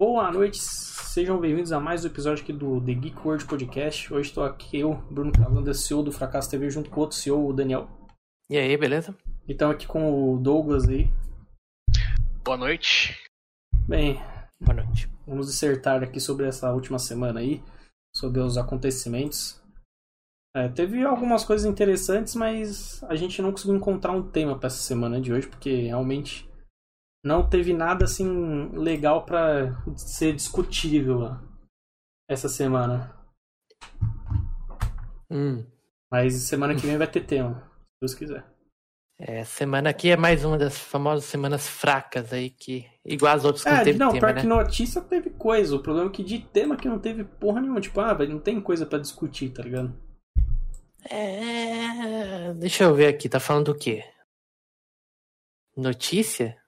Boa noite, sejam bem-vindos a mais um episódio aqui do The Geek World Podcast. Hoje estou aqui eu, Bruno Calanda, CEO do Fracasso TV, junto com o outro CEO, o Daniel. E aí, beleza? E estamos aqui com o Douglas aí. Boa noite. Bem, Boa noite. vamos dissertar aqui sobre essa última semana aí, sobre os acontecimentos. É, teve algumas coisas interessantes, mas a gente não conseguiu encontrar um tema para essa semana de hoje, porque realmente não teve nada assim legal para ser discutível essa semana. Hum. Mas semana que vem vai ter tema, se Deus quiser. É, semana aqui é mais uma das famosas semanas fracas aí, que igual as outras que É, não teve não, tema, pior né? que notícia teve coisa. O problema é que de tema que não teve porra nenhuma. Tipo, ah, não tem coisa pra discutir, tá ligado? É... Deixa eu ver aqui, tá falando do quê? Notícia?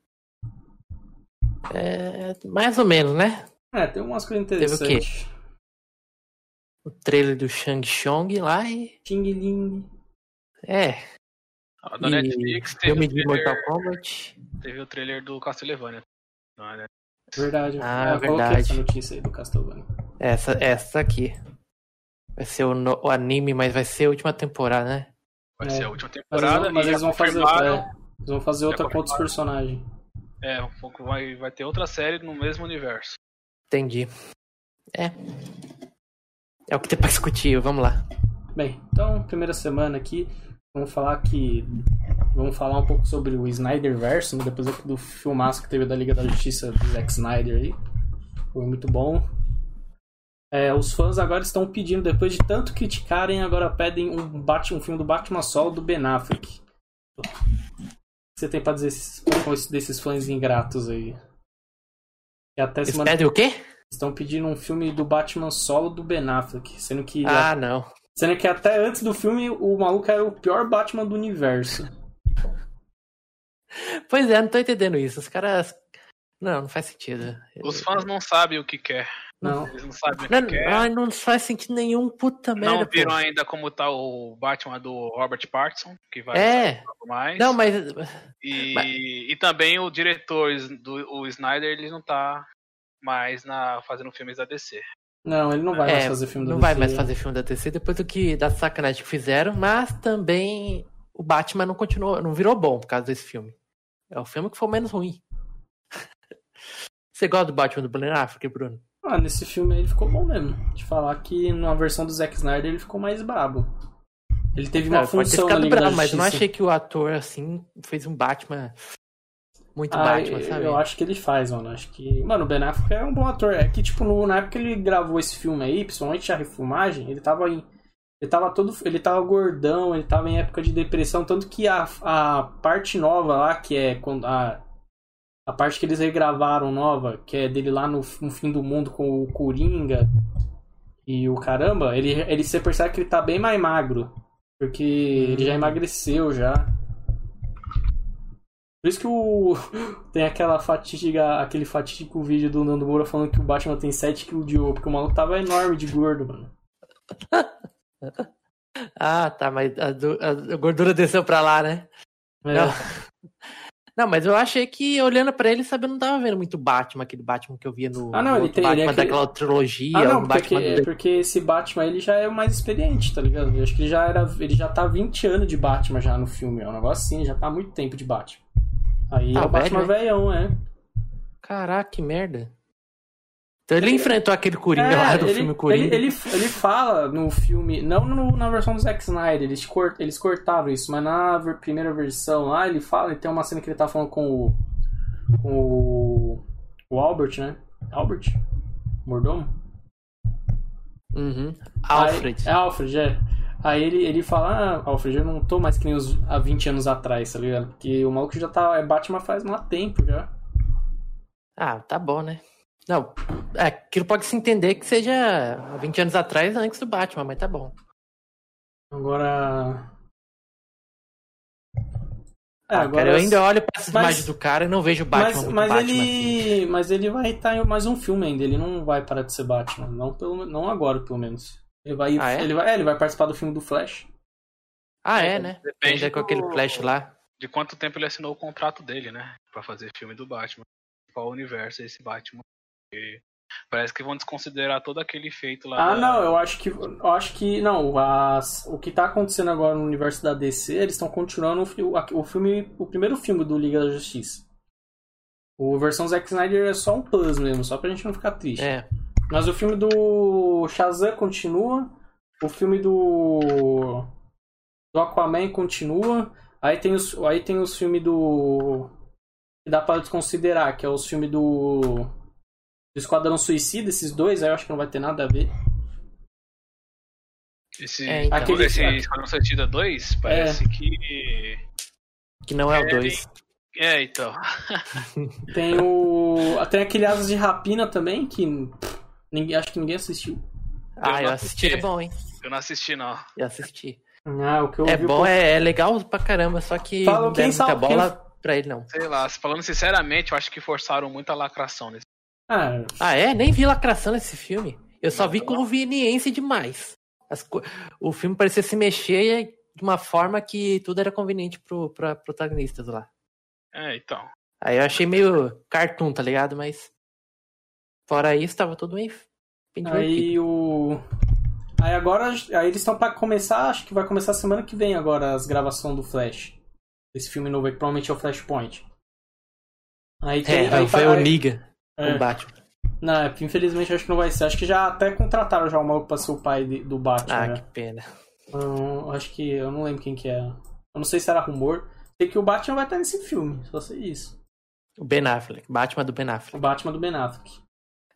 É... Mais ou menos, né? É, tem umas coisas Teve o quê? interessantes. O trailer do Shang Chong lá e... Ting Ling. É, Da e Netflix teve filme o, de trailer, Mortal Kombat. teve o trailer do Castlevania. Não, é, né? Verdade. Ah, eu coloquei verdade. essa notícia aí do Castlevania. Essa, essa aqui. Vai ser o, no- o anime, mas vai ser a última temporada, né? Vai É. ser a última Mas eles temporada. vão, mas e eles já vão fazer, é, eles vão fazer outra com outros personagens. É, um pouco vai, vai ter outra série no mesmo universo. Entendi. É. É o que tem pra discutir, vamos lá. Bem, então, primeira semana aqui, vamos falar que. Vamos falar um pouco sobre o Snyder Verso, né, depois do filmaço que teve da Liga da Justiça do Zack Snyder aí. Foi muito bom. É, os fãs agora estão pedindo, depois de tanto criticarem, agora pedem um, Batman, um filme do Batman solo do Ben Affleck. Você tem pra dizer esses- desses fãs ingratos aí? E até Eles semana pedem o quê? estão pedindo um filme do Batman solo do Ben Affleck, sendo que Ah, não. Sendo que até antes do filme o maluco era o pior Batman do universo. Pois é, não tô entendendo isso. Os caras. Não, não faz sentido. Os fãs não sabem o que quer. Não. Eles não sabem o que Não, ai, não faz sentido nenhum, puta merda. não viram pô. ainda como tá o Batman do Robert Pattinson, que vai É. mais. Não, mas. e, mas- e também o diretor do o Snyder, ele não tá mais na, fazendo filmes da DC. Não, ele não vai mais é, fazer filme da não vai DC. mais fazer filme da DC depois do que da sacanagem que fizeram, mas também o Batman não continuou, não virou bom por causa desse filme. É o filme que foi o menos ruim. Você gosta do Batman do Ben Affleck, Bruno? Ah, nesse filme aí ele ficou bom mesmo. De falar que na versão do Zack Snyder ele ficou mais brabo. Ele teve uma Não, pode ter função ficado bravo, mas eu não achei que o ator, assim, fez um Batman muito Ah, Batman, sabe? Eu acho que ele faz, mano. Acho que. Mano, o Ben Affleck é um bom ator. É que, tipo, no- na época que ele gravou esse filme aí, principalmente a refilmagem, ele tava em. Ele tava todo. Ele tava gordão, ele tava em época de depressão. Tanto que a, a parte nova lá, que é quando. A, a parte que eles regravaram nova, que é dele lá no, no fim do mundo com o Coringa e o caramba, ele, ele você percebe que ele tá bem mais magro. Porque ele já emagreceu já. Por isso que o. Tem aquela fatídica, aquele fatídico vídeo do Nando Moura falando que o Batman tem 7kg de ouro, porque o maluco tava enorme de gordo, mano. Ah, tá, mas a, a gordura desceu pra lá, né? É. Não. Não, mas eu achei que olhando pra ele, sabe, eu não tava vendo muito Batman, aquele Batman que eu via no, Ah, não, no ele tem- ele é Batman aquele- daquela trilogia, Ah, não, porque, Batman do- porque esse Batman ele já é o mais experiente, tá ligado? Eu acho que ele já era. Ele já tá 20 anos de Batman já no filme, é um negócio assim, já tá há muito tempo de Batman. Aí Ah, é o Batman velho, velhão, é. Caraca, que merda. Então ele enfrentou aquele Coringa É, lá do ele, filme Coringa. Ele, ele, ele fala no filme, não no- na versão do Zack Snyder, eles, cort, eles cortaram isso, mas na primeira versão lá, ele fala, e tem uma cena que ele tá falando com o. com o. o Albert, né? Albert? Mordomo? Uhum. Aí- Alfred. é Alfred, é. Aí ele, ele fala, ah, Alfred, eu não tô mais que nem os, há 20 anos atrás, tá ligado? Porque o maluco já tá. É Batman faz um tempo já. Ah, tá bom, né? Não, é, aquilo pode se entender que seja há 20 anos atrás, antes do Batman, mas tá bom. Agora. É, Ah, cara, eu ainda olho pra essas mas- imagens do cara e não vejo o Batman mas, mas Batman assim. ele, mas ele vai estar em mais um filme ainda. Ele não vai parar de ser Batman, não pelo, não agora pelo menos. Ele vai, Ah, é? ele vai, é, ele vai participar do filme do Flash. Ah, é, né? Depende Ainda com do- aquele flash lá. de quanto tempo ele assinou o contrato dele, né? Pra fazer filme do Batman. Qual universo é esse Batman? Parece que vão desconsiderar todo aquele feito lá. Ah, da... não, eu acho que. Eu acho que. Não, as, o que tá acontecendo agora no universo da DC, eles estão continuando o, o filme. O primeiro filme do Liga da Justiça. O versão Zack Snyder é só um plus mesmo, só pra gente não ficar triste. É. Mas o filme do Shazam continua. O filme do. Do Aquaman continua. Aí tem os, aí tem os filmes do. Que dá pra desconsiderar, que é os filmes do. Do Esquadrão Suicida, esses dois, aí eu acho que não vai ter nada a ver. Esse, É, então. aquele, esse Aquele- Esquadrão Suicida 2 parece que. Que não é o É, 2. É, então. Tem o. Tem aquele Asas de Rapina também, que. pff, Ninguém, acho que ninguém assistiu. Ah, não eu assisti, assisti. é bom, hein? Eu não assisti, não. Eu assisti. Ah, o que eu É bom, é, é legal pra caramba, só que Fala, não quem muita sabe- quem- bola pra ele, não. Sei lá, falando sinceramente, eu acho que forçaram muito a lacração nesse. Ah, Ah, é? Nem vi lacração nesse filme. Eu só vi conveniência demais. As co- O filme parecia se mexer de uma forma que tudo era conveniente pro, pra protagonistas lá. É, então. Aí eu achei meio cartoon, tá ligado? Mas. Fora isso, tava tudo bem. bem. Aí o. Aí agora. Aí eles estão pra começar, acho que vai começar semana que vem agora as gravações do Flash. Esse filme novo aí, que provavelmente é o Flashpoint. Aí tem. É, aí foi tá- o aí- Liga, é. o Batman. Não, é, infelizmente acho que não vai ser. Acho que já até contrataram já o maluco pra ser o pai de- do Batman. Ah, né? que pena. Então, acho que. Eu não lembro quem que é. Eu não sei se era rumor. Sei que o Batman vai estar nesse filme, só sei isso. O Ben Affleck, Batman do Ben O Affleck. Batman do Ben Affleck.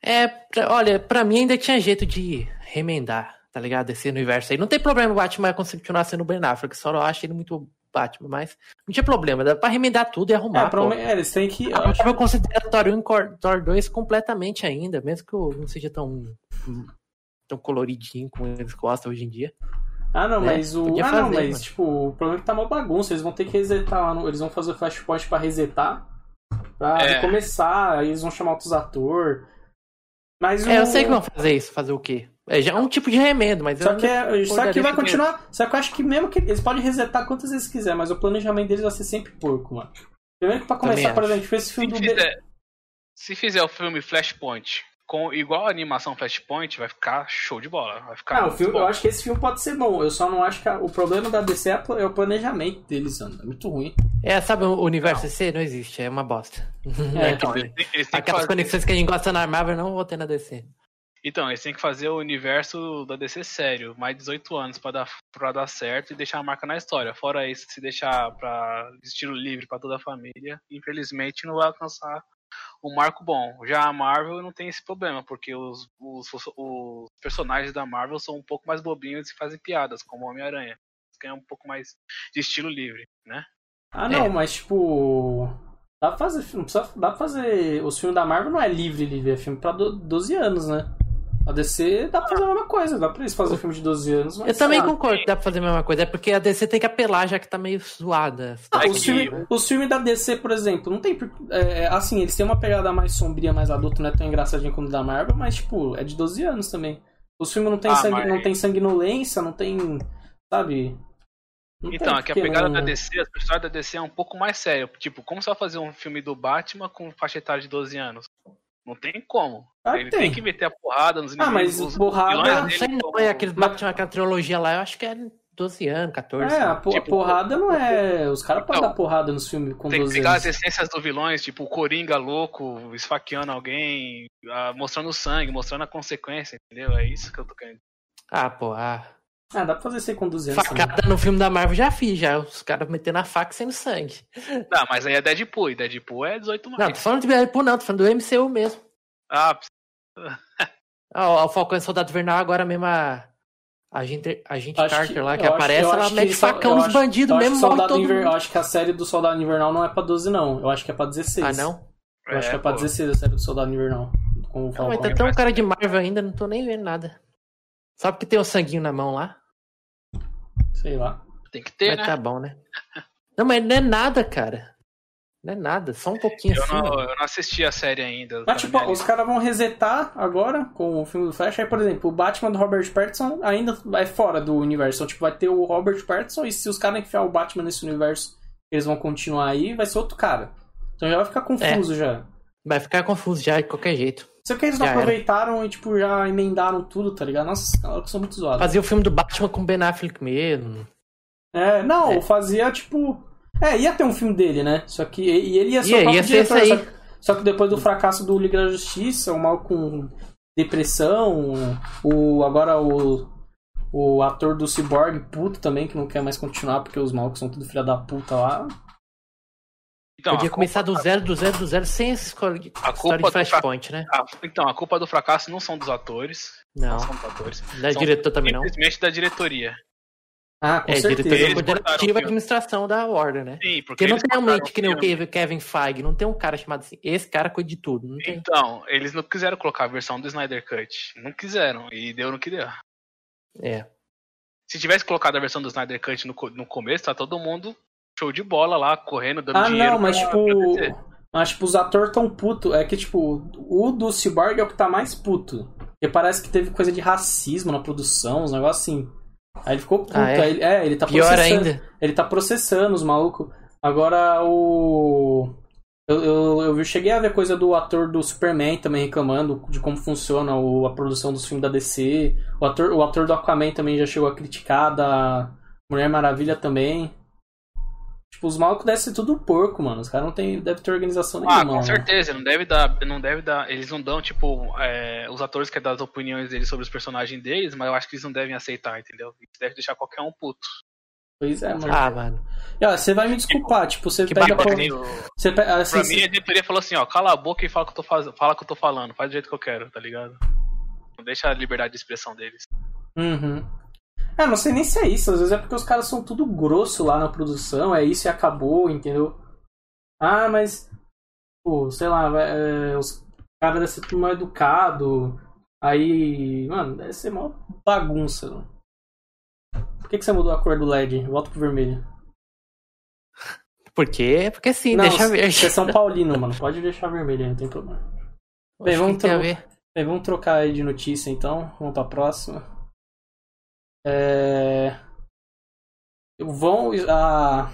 É, pra- olha, pra mim ainda tinha jeito de remendar, tá ligado? Esse universo aí. Não tem problema o Batman continuar sendo o Ben Affleck, só eu acho ele muito Batman, mas não tinha problema, dá pra remendar tudo e arrumar. É, pô. é, eles têm que. eu acho- Marvel considera Thor 1 e Thor 2 completamente ainda, mesmo que eu não seja tão, tão coloridinho como eles gostam hoje em dia. Ah, não, né? mas o. Podia Ah, não, fazer, mas, mano. tipo, o problema é que tá uma bagunça. Eles vão ter que resetar lá. No... Eles vão fazer o flashpoint pra resetar. Pra É. recomeçar. Aí eles vão chamar outros atores. Mas o. É, eu sei que vão fazer isso, fazer o quê? É já é um tipo de remendo, mas Só eu que, é, só que vai continuar. Só que eu acho que mesmo que. Eles podem resetar quantas vezes quiser, mas o planejamento deles vai ser sempre porco, mano. Primeiro que pra começar, por exemplo, esse Se filme do. fizer, se fizer o filme Flashpoint com igual a animação Flashpoint, vai ficar show de bola. Vai ficar Ah, o filme, bom. eu acho que esse filme pode ser bom. Eu só não acho que a- o problema da DC é é o planejamento deles, mano. É muito ruim. É, sabe, o universo C não existe, é uma bosta. É, É, então, Eles eles Aquelas fazer- conexões que a gente gosta na Marvel não vou ter na DC. Então, eles têm que fazer o universo da DC sério, mais 18 anos pra dar, pra dar certo e deixar a marca na história. Fora isso, se deixar pra estilo livre pra toda a família, infelizmente não vai alcançar um marco bom. Já a Marvel não tem esse problema, porque os, os, os personagens da Marvel são um pouco mais bobinhos e fazem piadas, como o Homem-Aranha. Eles ganham um pouco mais de estilo livre, né? Ah, não, É. mas tipo. Dá pra fazer filme. Dá pra fazer. Os filmes da Marvel não é livre, livre, é filme pra do- 12 anos, né? A DC dá pra fazer a mesma coisa, dá pra eles fazerem filme de 12 anos. Mas Eu também lá. concordo que dá pra fazer a mesma coisa, é porque a DC tem que apelar já que tá meio zoada. Ah, É os, que- filmes, os filmes da DC, por exemplo, não tem. por- É, assim, eles têm uma pegada mais sombria, mais adulta, não é tão engraçadinha como o da Marvel, mas, tipo, é de 12 anos também. Os filmes não tem, Ah, sangue, mas- não tem sanguinolência, não tem. Sabe? Não Então, tem aqui a pegada não- da DC, a história da DC é um pouco mais séria. Tipo, como vai fazer um filme do Batman com faixa etária de 12 anos? Não tem como. Ah, Ele tem. tem que meter a porrada nos Ah, mas inimigos. os porrada- não dele sei não, é aqueles Batman, aquela trilogia lá, eu acho que é 12 anos, 14. É, a, né? a Tipo, porrada não é. Os caras podem Não. dar porrada nos filmes com Tem que 12 pegar anos. as essências dos vilões, tipo o Coringa louco, esfaqueando alguém, ah, mostrando o sangue, mostrando a consequência, entendeu? É isso que eu tô querendo. Ah, pô, ah. Ah, dá pra fazer isso aí com 200 também. Facada no filme da Marvel já fiz, já. Os caras metendo a faca sendo sangue. Tá, mas aí é Deadpool, e Deadpool é 18 mais. Não, tô falando de Deadpool não, tô falando do MCU mesmo. Ah, Ah, o Falcão e Soldado Invernal agora mesmo a. A gente, a gente Carter que- lá, que aparece, eu ela mete que só- facão nos acho- bandidos mesmo, que morre Soldado todo Inver- mundo. Eu acho que a série do Soldado Invernal não é pra 12, não. Eu acho que é pra 16. Ah, não? Eu acho que é pra pô. 16 a série do Soldado Invernal. Com o Não, mas tá tão cara de Marvel ainda, não tô nem vendo nada. Só porque tem o sanguinho na mão lá. Sei lá. tem que ter, mas né? tá bom, né? Não, mas não é nada, cara. Não é nada, só um pouquinho Eu assim. não, eu não assisti a série ainda. Mas, tipo, os caras vão resetar agora com o filme do Flash. Aí, por exemplo, o Batman do Robert Pattinson ainda vai fora do universo. Então, tipo, vai ter o Robert Pattinson e se os caras enfiar o Batman nesse universo, eles vão continuar aí, vai ser outro cara. Então já vai ficar confuso É. já. Vai ficar confuso já de qualquer jeito. Só que eles não Já era. aproveitaram e, tipo, já emendaram tudo, tá ligado? Nossa, os caras são muito zoados. Fazia o filme do Batman com Ben Affleck mesmo. É, não, É. fazia, tipo... É, ia ter um filme dele, né? Só que... E ele ia ser Ia- o ia diretor, esse só aí. que- Só que depois do fracasso do Liga da Justiça, o mal com depressão, o agora o, o ator do Cyborg, puto também, que não quer mais continuar porque os malucos são tudo filha da puta lá. Então, Podia começar do zero, do zero, do zero, sem essa escola de, A história culpa de do Flashpoint, né? A- então, a culpa do fracasso não são dos atores. Não, Não. são dos atores. Da São diretor também não. Simplesmente da diretoria. Ah, com É, certeza. diretoria coordenativa e administração da Warner, né? Sim, porque Porque não tem botaram realmente que nem o filme. Kevin- Feige, não tem um cara chamado assim, esse cara cuida de tudo, não tem. Então, eles não quiseram colocar a versão do Snyder Cut. Não quiseram. E deu no que deu. É. Se tivesse colocado a versão do Snyder Cut no, no começo, tá todo mundo show de bola lá, correndo, dando Ah, dinheiro. não, mas pra- tipo. pra. Mas, tipo, os atores tão puto. É que, tipo, o do Cyborg é o que tá mais puto. Porque parece que teve coisa de racismo na produção, uns negócios assim. Aí ele ficou puto. Ah, é? Aí ele- é, ele tá Pior processando. ainda. Ele tá processando os malucos. Agora o. Eu, eu, eu cheguei a ver coisa do ator do Superman também reclamando de como funciona o- a produção dos filmes da DC. O ator, o ator do Aquaman também já chegou a criticar, da Mulher Maravilha também. Tipo, os malucos devem ser tudo porco, mano. Os caras não tem, devem ter organização Ah, nenhuma. com né? certeza, não deve dar, não deve dar, eles não dão, tipo, é, os atores querem dar as opiniões deles sobre os personagens deles, mas eu acho que eles não devem aceitar, entendeu? Eles devem deixar qualquer um puto. Pois é, mano. Ah, mano. E, ó, você vai me desculpar, tipo, você Que pega. hein? Você pega assim, Pra mim, a diretoria falou assim, ó, cala a boca e fala o que eu tô, faz... fala o que eu tô falando, faz do jeito que eu quero, tá ligado? Não deixa a liberdade de expressão deles. Uhum. Ah, não sei nem se é isso. Às vezes é porque os caras são tudo grosso lá na produção. É isso e acabou, entendeu? Ah, mas. Pô, sei lá, é, os caras devem ser tudo mal educado. Aí. Mano, deve ser mó bagunça. Mano. Por que, que você mudou a cor do LED? Volta pro vermelho. Por quê? Porque sim, não, deixa ver. Você é São Paulino, mano. Pode deixar vermelho aí, não tem problema. Bem, vamos tro- ver. Bem, vamos trocar aí de notícia então. Vamos pra próxima. É. Vão. A...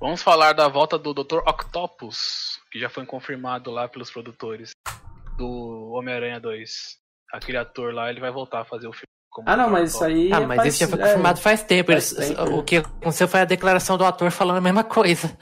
Vamos falar da volta do Dr. Octopus, que já foi confirmado lá pelos produtores do Homem-Aranha 2. Aquele ator lá, ele vai voltar a fazer o filme. como Ah, não, mas isso aí. Ah, é mas faz- isso já foi é, confirmado faz tempo. faz Eles- tempo, O que aconteceu foi a declaração do ator falando a mesma coisa.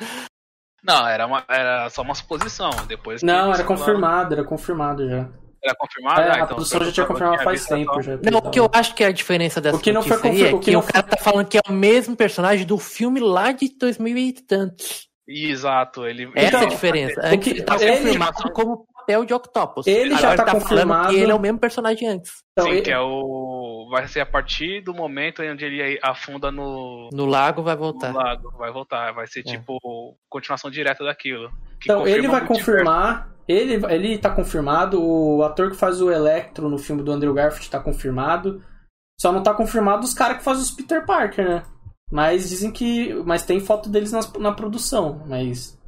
Não, era, uma, era só uma suposição. Depois Não, era falaram- confirmado, era confirmado já. Era confirmado? É, Ah, a então, produção já tinha confirmado faz tempo só- já. Não, o que eu acho que é a diferença dessa O que não foi notícia aí confir- é o que que não o cara tá falando que é o mesmo personagem do filme lá de 2000 e tantos. Exato, ele. Essa Então, é a diferença. o Antes que- ele tá ele- confirmado como papel de Octopus. Ele já Agora tá falando confirmado. que ele é o mesmo personagem antes. Então, Sim, ele- que é o. Vai ser a partir do momento onde ele afunda no, No lago vai no voltar. lago. Vai voltar. Vai ser É. tipo continuação direta daquilo. Então, ele vai confirmar. Ele, ele tá confirmado. O ator que faz o Electro no filme do Andrew Garfield tá confirmado. Só não tá confirmado os caras que fazem os Peter Parker, né? Mas dizem que. Mas tem foto deles nas- na, produção. Mas.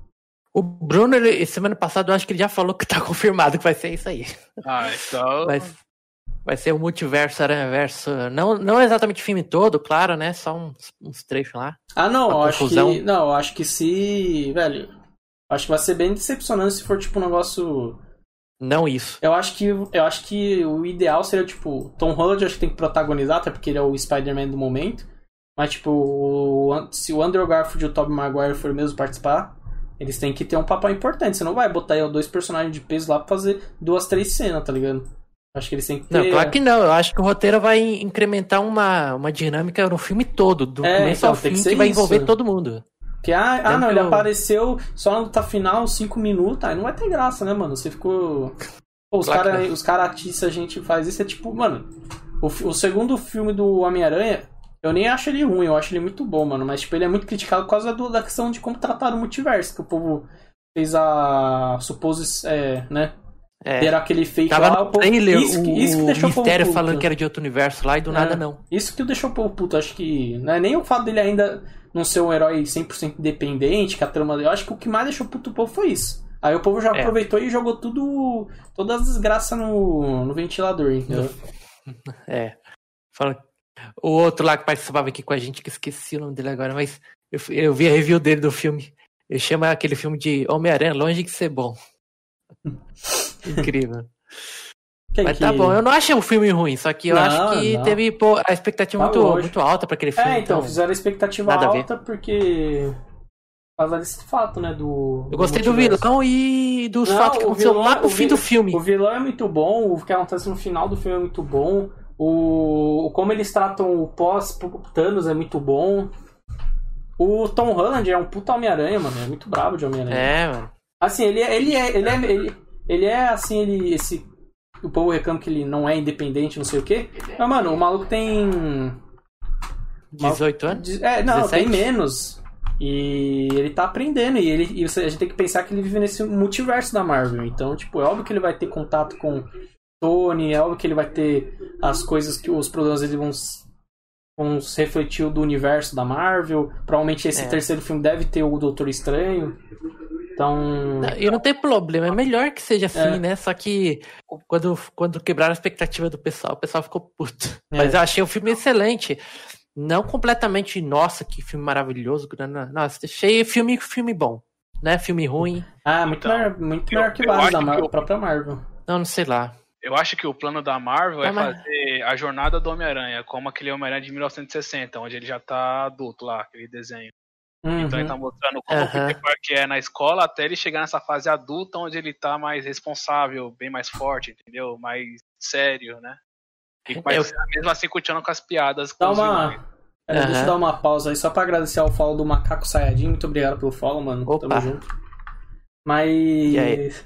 O Bruno, ele, semana passada, eu acho que ele já falou que tá confirmado que vai ser isso aí. Ah, então. Vai, vai ser o multiverso, aranhaverso. Não, não exatamente o filme todo, claro, né? Só uns, uns trechos lá. Ah, não, acho confusão. que. Não, eu acho que se. Velho. Acho que vai ser bem decepcionante se for tipo um negócio. Não isso. Eu acho que eu acho que o ideal seria tipo Tom Holland acho que tem que protagonizar, até porque ele é o Spider-Man do momento. Mas tipo, o- se o Andrew Garfield e o Tobey Maguire forem mesmo participar, eles têm que ter um papel importante. Você não vai botar aí dois personagens de peso lá pra fazer duas, três cenas, tá ligado? Acho que eles têm que ter. Não, claro que não. Eu acho que o roteiro vai incrementar uma, uma dinâmica no filme todo, do É, começo então, ao fim, que que, vai isso. envolver todo mundo. Que, ah, ah, não, ele eu- apareceu só na luta final, cinco minutos, aí não vai ter graça, né, mano? Você ficou. Pô, os Claro caras os cara atiçam a gente faz isso, é tipo, mano. O, o segundo filme do Homem-Aranha, eu nem acho ele ruim, eu acho ele muito bom, mano. Mas, tipo, ele é muito criticado por causa do- da questão de como trataram o multiverso, que o povo fez a. supose. É, né? É. Ter aquele fake Tava lá. no trailer isso, que- isso que deixou o mistério falando que era de outro universo lá e do nada É. não. Isso que deixou o povo puto. Acho que não é nem o fato dele ainda não ser um herói 100% independente, que a trama dele. Eu acho que o que mais deixou puto o povo foi isso. Aí o povo já É. aproveitou e jogou tudo. Todas as desgraças no, no ventilador, entendeu? É. Fala- O outro lá que participava aqui com a gente, que esqueci o nome dele agora, mas eu, eu vi a review dele do filme. Ele chama aquele filme de Homem-Aranha Longe de Ser Bom. Incrível. Quem Mas que- tá bom, eu não achei o filme ruim, só que eu Não, acho que não. teve pô, a expectativa Tá muito, longe. muito alta pra aquele filme. É, então, fizeram a expectativa nada a alta porque. Por causa desse fato, né? Do. Eu gostei do multiverso. vilão e dos Não, fatos que aconteceu vilão- lá pro o fim do filme. O vilão é muito bom, o que acontece no final do filme é muito bom. O como eles tratam o pós Thanos é muito bom. O Tom Holland é um puta Homem-Aranha, mano. É muito brabo de Homem-Aranha. É, mano. Assim, ele é. Ele é. Ele é, ele, ele é assim, ele. Esse. O povo reclama que ele não é independente, não sei o quê. Mas, mano, o maluco tem. 18 anos? É, não, 17? tem menos. E ele tá aprendendo. E, ele, e a gente tem que pensar que ele vive nesse multiverso da Marvel. Então, tipo, é óbvio que ele vai ter contato com Tony, é óbvio que ele vai ter as coisas que os problemas dele vão, vão se refletir do universo da Marvel. Provavelmente esse É. terceiro filme deve ter o Doutor Estranho. Então. E não tem problema, é melhor que seja assim, É. né? Só que quando, quando quebraram a expectativa do pessoal, o pessoal ficou puto. É. Mas eu achei o filme excelente. Não completamente, nossa, que filme maravilhoso. não, não. Nossa, achei filme, filme bom. Né? Filme ruim. Ah, muito Então, melhor, muito eu- melhor que eu vários acho da Marvel, eu- própria Marvel. Não, não sei lá. Eu acho que o plano da Marvel é mas- fazer a jornada do Homem-Aranha, como aquele Homem-Aranha de 1960, onde ele já tá adulto lá, aquele desenho. Então ele Uhum. tá mostrando como Aham. o Peter Parker é na escola até ele chegar nessa fase adulta onde ele tá mais responsável, bem mais forte, entendeu? Mais sério, né? E mas mesmo assim continuando com as piadas com Dá os uma. vilões. Pera, Deixa eu dar uma pausa aí só pra agradecer ao follow do Macaco Sayajin. Muito obrigado pelo follow, mano. Opa. Tamo junto. Mas.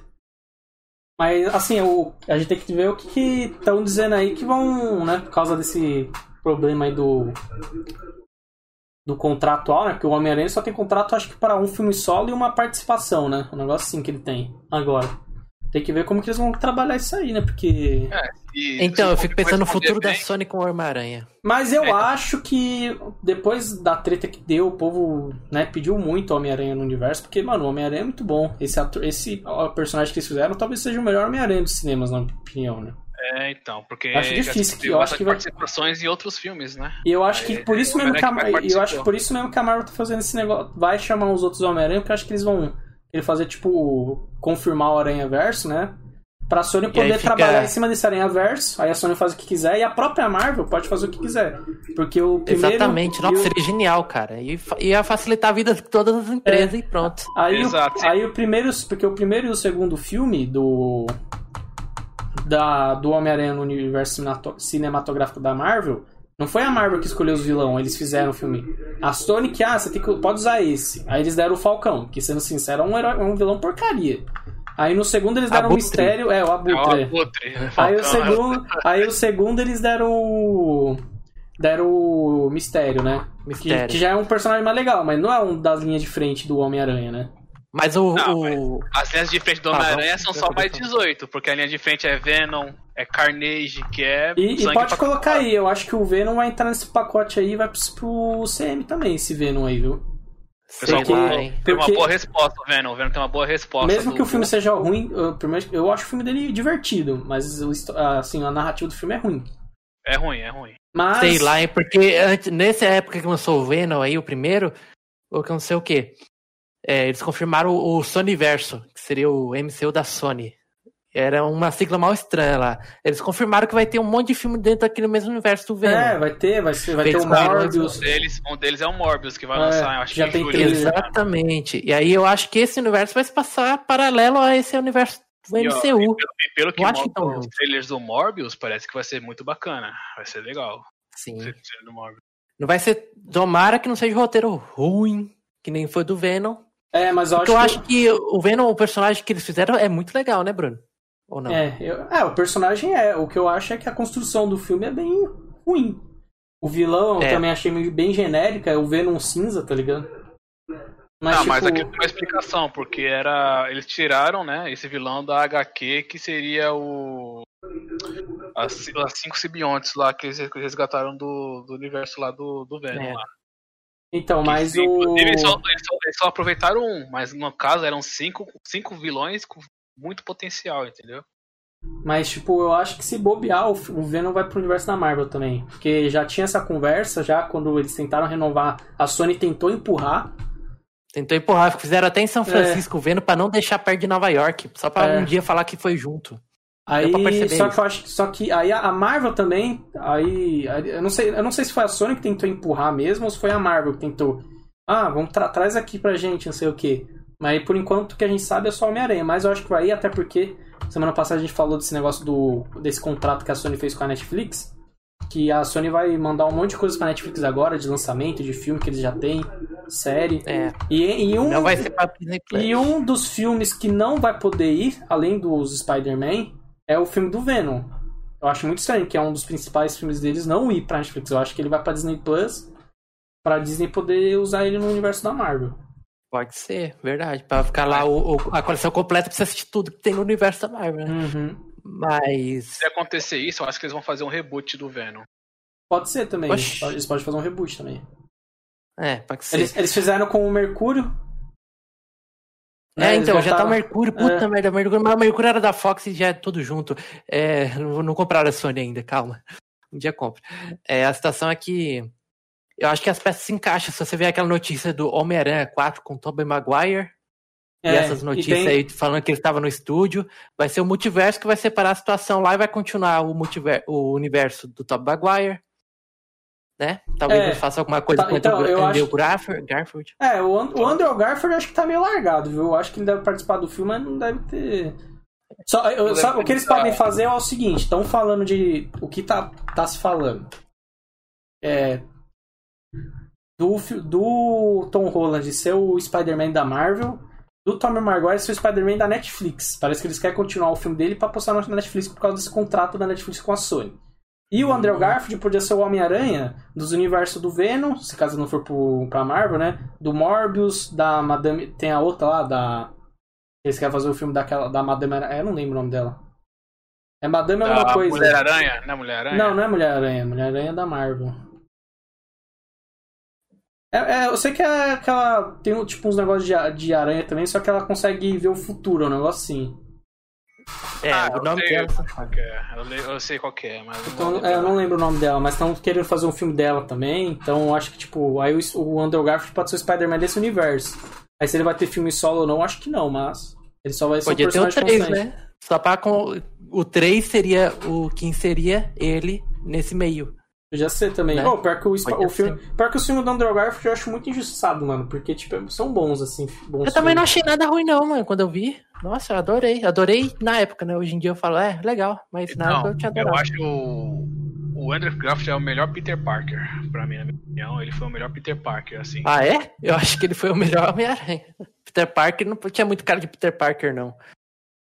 Mas, assim, o... a gente tem que ver o que estão dizendo aí que vão, né, por causa desse problema aí do. Do contratual, né? Porque o Homem-Aranha só tem contrato, acho que, para um filme solo e uma participação, né? Um negócio assim que ele tem agora. Tem que ver como que eles vão trabalhar isso aí, né? Porque. E Então, se eu fico pensando no futuro da bem, Sony com o Homem-Aranha. Mas eu É, então. acho que depois da treta que deu, o povo né, pediu muito o Homem-Aranha no universo, porque, mano, o Homem-Aranha é muito bom. Esse, ator, esse personagem que eles fizeram talvez seja o melhor Homem-Aranha dos cinemas, na minha opinião, né? É, então, porque acho difícil, que- eu acho que vai- participações em outros filmes, né? E eu acho que por isso mesmo que a, eu acho por isso mesmo que a Marvel tá fazendo esse negócio. Vai chamar os outros Homem-Aranha, porque eu acho que eles vão ele fazer, tipo, confirmar o Aranha Verso, né? Pra Sony poder fica- trabalhar em cima desse Aranha Verso, aí a Sony faz o que quiser e a própria Marvel pode fazer o que quiser. Porque o primeiro. Exatamente, nossa, o- seria genial, cara. E ia facilitar a vida de todas as empresas e pronto. Aí, Exato, o, aí o primeiro. Porque o primeiro e o segundo filme do. Da, do Homem-Aranha no universo cinemato- cinematográfico da Marvel. Não foi a Marvel que escolheu os vilão, eles fizeram o filme. A Sony que, ah, você tem que, pode usar esse. Aí eles deram o Falcão, que sendo sincero é um, herói, é um vilão porcaria. Aí no segundo eles deram o Abutre. mistério. É, o É o Abutre. Abutre. Aí o segundo, aí o segundo eles deram o deram o mistério, né? Que, Mistério. que já é um personagem mais legal, mas não é um das linhas de frente do Homem-Aranha, né? Mas o. Não, o- As linhas de frente do Ah, Homem-Aranha são só mais 18, porque a linha de frente é Venom, é Carnage, que é. E, e pode pra colocar aí, eu acho que o Venom vai entrar nesse pacote aí e vai pro, pro CM também, esse Venom aí, viu? sei porque-? Tem uma Porque- boa resposta, o Venom. O Venom tem uma boa resposta. Mesmo do- que o filme seja ruim, eu, eu acho o filme dele divertido, mas histó- assim, a narrativa do filme é ruim. É ruim, é ruim. Mas, Sei lá, hein? Porque antes, nessa época que lançou o Venom aí, o primeiro, ou que eu não sei o quê, é, eles confirmaram o, o Sonyverso, que seria o MCU da Sony. Era uma sigla mal estranha lá. Eles confirmaram que vai ter um monte de filme dentro daquele mesmo universo do Venom. é, vai ter, vai, ser, vai ter o Morbius. Um deles, um deles é o Morbius, que vai É, lançar, eu acho já que tem julho. trailer. Exatamente. E aí eu acho que esse universo vai se passar paralelo a esse universo do E, ó, MCU. e pelo, e pelo que Eu acho que mostram tão os trailers do Morbius, parece que vai ser muito bacana. Vai ser legal. Sim. Não vai ser. Tomara que não seja roteiro ruim, que nem foi do Venom. É, mas eu acho eu que... acho que o Venom, o personagem que eles fizeram, é muito legal, né, Bruno? Ou não? É, eu- é, o personagem é. O que eu acho é que a construção do filme é bem ruim. O vilão eu É. também achei meio bem genérica, o Venom cinza, tá ligado? Mas, não, tipo, mas aqui tem uma explicação, porque era. Eles tiraram, né, esse vilão da HQ que seria o. As, as cinco simbiontes lá que eles resgataram do, do universo lá do, do Venom. É. lá. Então, mas Sim, o. inclusive, Eles só, eles, só, eles só aproveitaram um, mas no caso eram cinco, cinco vilões com muito potencial, entendeu? Mas, tipo, eu acho que se bobear, o o Venom vai pro universo da Marvel também. Porque já tinha essa conversa, já quando eles tentaram renovar, a Sony tentou empurrar. Tentou empurrar, fizeram até em São Francisco, é. vendo para não deixar perto de Nova York, só para é. um dia falar que foi junto. Aí, só que eu acho só que aí a Marvel também, aí, eu não sei, eu não sei se foi a Sony que tentou empurrar mesmo ou se foi a Marvel que tentou. Ah, vamos tra traz aqui pra gente, não sei o que. Mas por enquanto o que a gente sabe é só Homem-Aranha, mas eu acho que vai até porque semana passada a gente falou desse negócio do desse contrato que a Sony fez com a Netflix que a Sony vai mandar um monte de coisas pra Netflix agora, de lançamento, de filme que eles já têm, série. É. E, e um, não vai ser pra Disney E um dos filmes que não vai poder ir, além dos Spider-Man, é o filme do Venom. Eu acho muito estranho que é um dos principais filmes deles não ir pra Netflix. Eu acho que ele vai pra Disney Plus, pra Disney poder usar ele no universo da Marvel. Pode ser, verdade. Pra ficar lá o, o, a coleção completa pra você assistir tudo que tem no universo da Marvel, né? Uhum. Mas. Se acontecer isso, eu acho que eles vão fazer um reboot do Venom. Pode ser também. Oxi. Eles podem fazer um reboot também. É, pode ser. Eles, eles fizeram com o Mercúrio. É, então, já tá o Mercúrio, puta é. merda, Mercúrio, mas o Mercúrio era da Fox e já é tudo junto. É, não, não compraram a Sony ainda, calma. Um dia compra. É, a situação é que eu acho que as peças se encaixam. Se você ver aquela notícia do Homem-Aranha 4 com Tobey Maguire, é, e essas notícias e tem... aí falando que ele estava no estúdio. Vai ser o multiverso que vai separar a situação lá e vai continuar o, multiver... o universo do Top Maguire. Né? Talvez é, faça alguma coisa tá, com então, o Andrew acho... Garfield, Garfield. É, o, And o Andrew Garfield acho que tá meio largado, viu? Eu acho que ele deve participar do filme, mas não deve ter. Só, eu, o que eles podem fazer é o seguinte: estão falando de. O que tá, tá se falando? É. Do, do Tom Holland ser o Spider-Man da Marvel do Tommy Maguire ser o Spider-Man da Netflix. Parece que eles querem continuar o filme dele para postar na Netflix por causa desse contrato da Netflix com a Sony. E o Andrew uhum. Garfield podia ser o Homem-Aranha dos universos do Venom, se caso não for pro, pra Marvel, né? Do Morbius, da Madame. Tem a outra lá, da. Eles querem fazer o filme daquela. Da Madame. É, eu não lembro o nome dela. É Madame alguma da coisa. Mulher-Aranha? Não é Mulher-Aranha? Não, não é Mulher-Aranha. Mulher-Aranha é da Marvel. É, é, eu sei que é aquela. Tem tipo uns negócios de, de aranha também, só que ela consegue ver o futuro, um negócio assim. É, ah, o nome dela. É. Eu, eu, sei qual é, mas. Então, não é, eu não lembro o nome dela, mas estão querendo fazer um filme dela também. Então acho que, tipo, aí o, o Andrew Garfield pode ser o Spider-Man desse universo. Aí se ele vai ter filme solo ou não, acho que não, mas. Ele só vai ser Podia um ter o 3, né? Só pra com. O 3 seria o. Quem seria ele nesse meio. Podia ser também. Né? Oh, pior que o, o filme. Pior que o filme do Andrew Garfield eu acho muito injustiçado, mano. Porque, tipo, são bons, assim. Bons eu também não achei nada ruim, não, mano, quando eu vi. Nossa, eu adorei. Adorei na época, né? Hoje em dia eu falo, é, legal. Mas na não, época eu tinha adorado. Eu acho que o, o Andrew Garfield é o melhor Peter Parker. Pra mim, na minha opinião. Ele foi o melhor Peter Parker, assim. Ah, é? Eu acho que ele foi o melhor Homem-Aranha. Peter Parker não tinha muito cara de Peter Parker, não.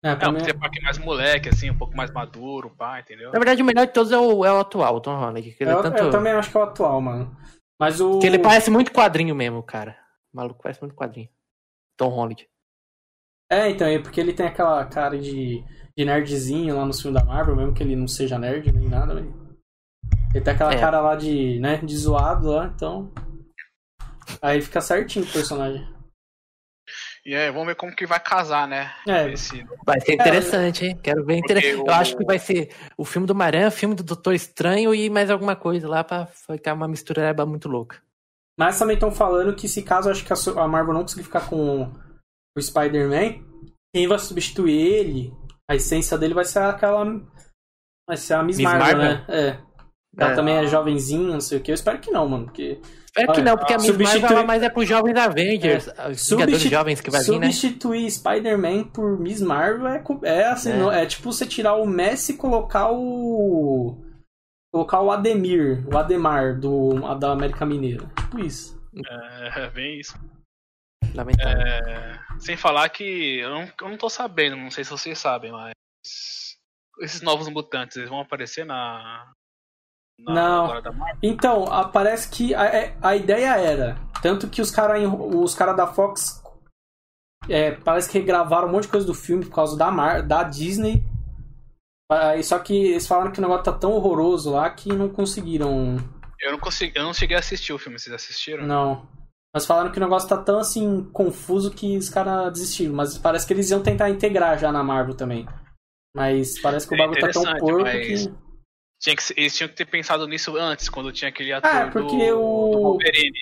É, é um Peter Parker mais moleque, assim, um pouco mais maduro, pá, entendeu? Na verdade, o melhor de todos é o, é o atual, o Tom Holland. Que ele eu, é tanto... eu também acho que é o atual, mano. Mas o. Que ele parece muito quadrinho mesmo, cara. O maluco parece muito quadrinho. Tom Holland. É, então, é porque ele tem aquela cara de, de nerdzinho lá no filme da Marvel, mesmo que ele não seja nerd nem nada, velho. Ele tem aquela é. cara lá de, né, de zoado lá, então. Aí fica certinho o personagem. E aí, vamos ver como que vai casar, né? É. Esse... Vai ser interessante, hein? Quero ver. Inter... Eu... eu acho que vai ser o filme do Maran, o filme do Doutor Estranho e mais alguma coisa lá pra ficar uma mistura muito louca. Mas também estão falando que se caso acho que a Marvel não conseguir ficar com o Spider-Man, quem vai substituir ele, a essência dele vai ser aquela. Vai ser a Miss, Miss Marvel, Marvel, né? É. Ela é. também é jovenzinha, não sei o que. Eu espero que não, mano. Porque Espero que não, porque a Miss substituir... Marvel mais é pros jovens Avengers, é. os Substitu... jovens que vai vir, né? Substituir Spider-Man por Miss Marvel é, é assim, é. Não, é tipo você tirar o Messi e colocar o... Colocar o Ademir, o Ademar do, da América Mineira. Tipo isso. É, bem isso. Lamentável. É, sem falar que eu não, eu não tô sabendo, não sei se vocês sabem, mas esses novos mutantes, eles vão aparecer na, não. Então, parece que a, é, a, ideia era. Tanto que os caras os cara da Fox é, parece que regravaram um monte de coisa do filme por causa da, Mar, da Disney. Aí, só que eles falaram que o negócio tá tão horroroso lá que não conseguiram. Eu não consegui, eu não cheguei a assistir o filme, vocês assistiram? Não. Mas falaram que o negócio tá tão assim confuso que os caras desistiram. Mas parece que eles iam tentar integrar já na Marvel também. Mas parece que o é bagulho tá tão porco mas... que. Tinha que, eles tinham que ter pensado nisso antes, quando tinha aquele ator ah, porque do, o... do Wolverine.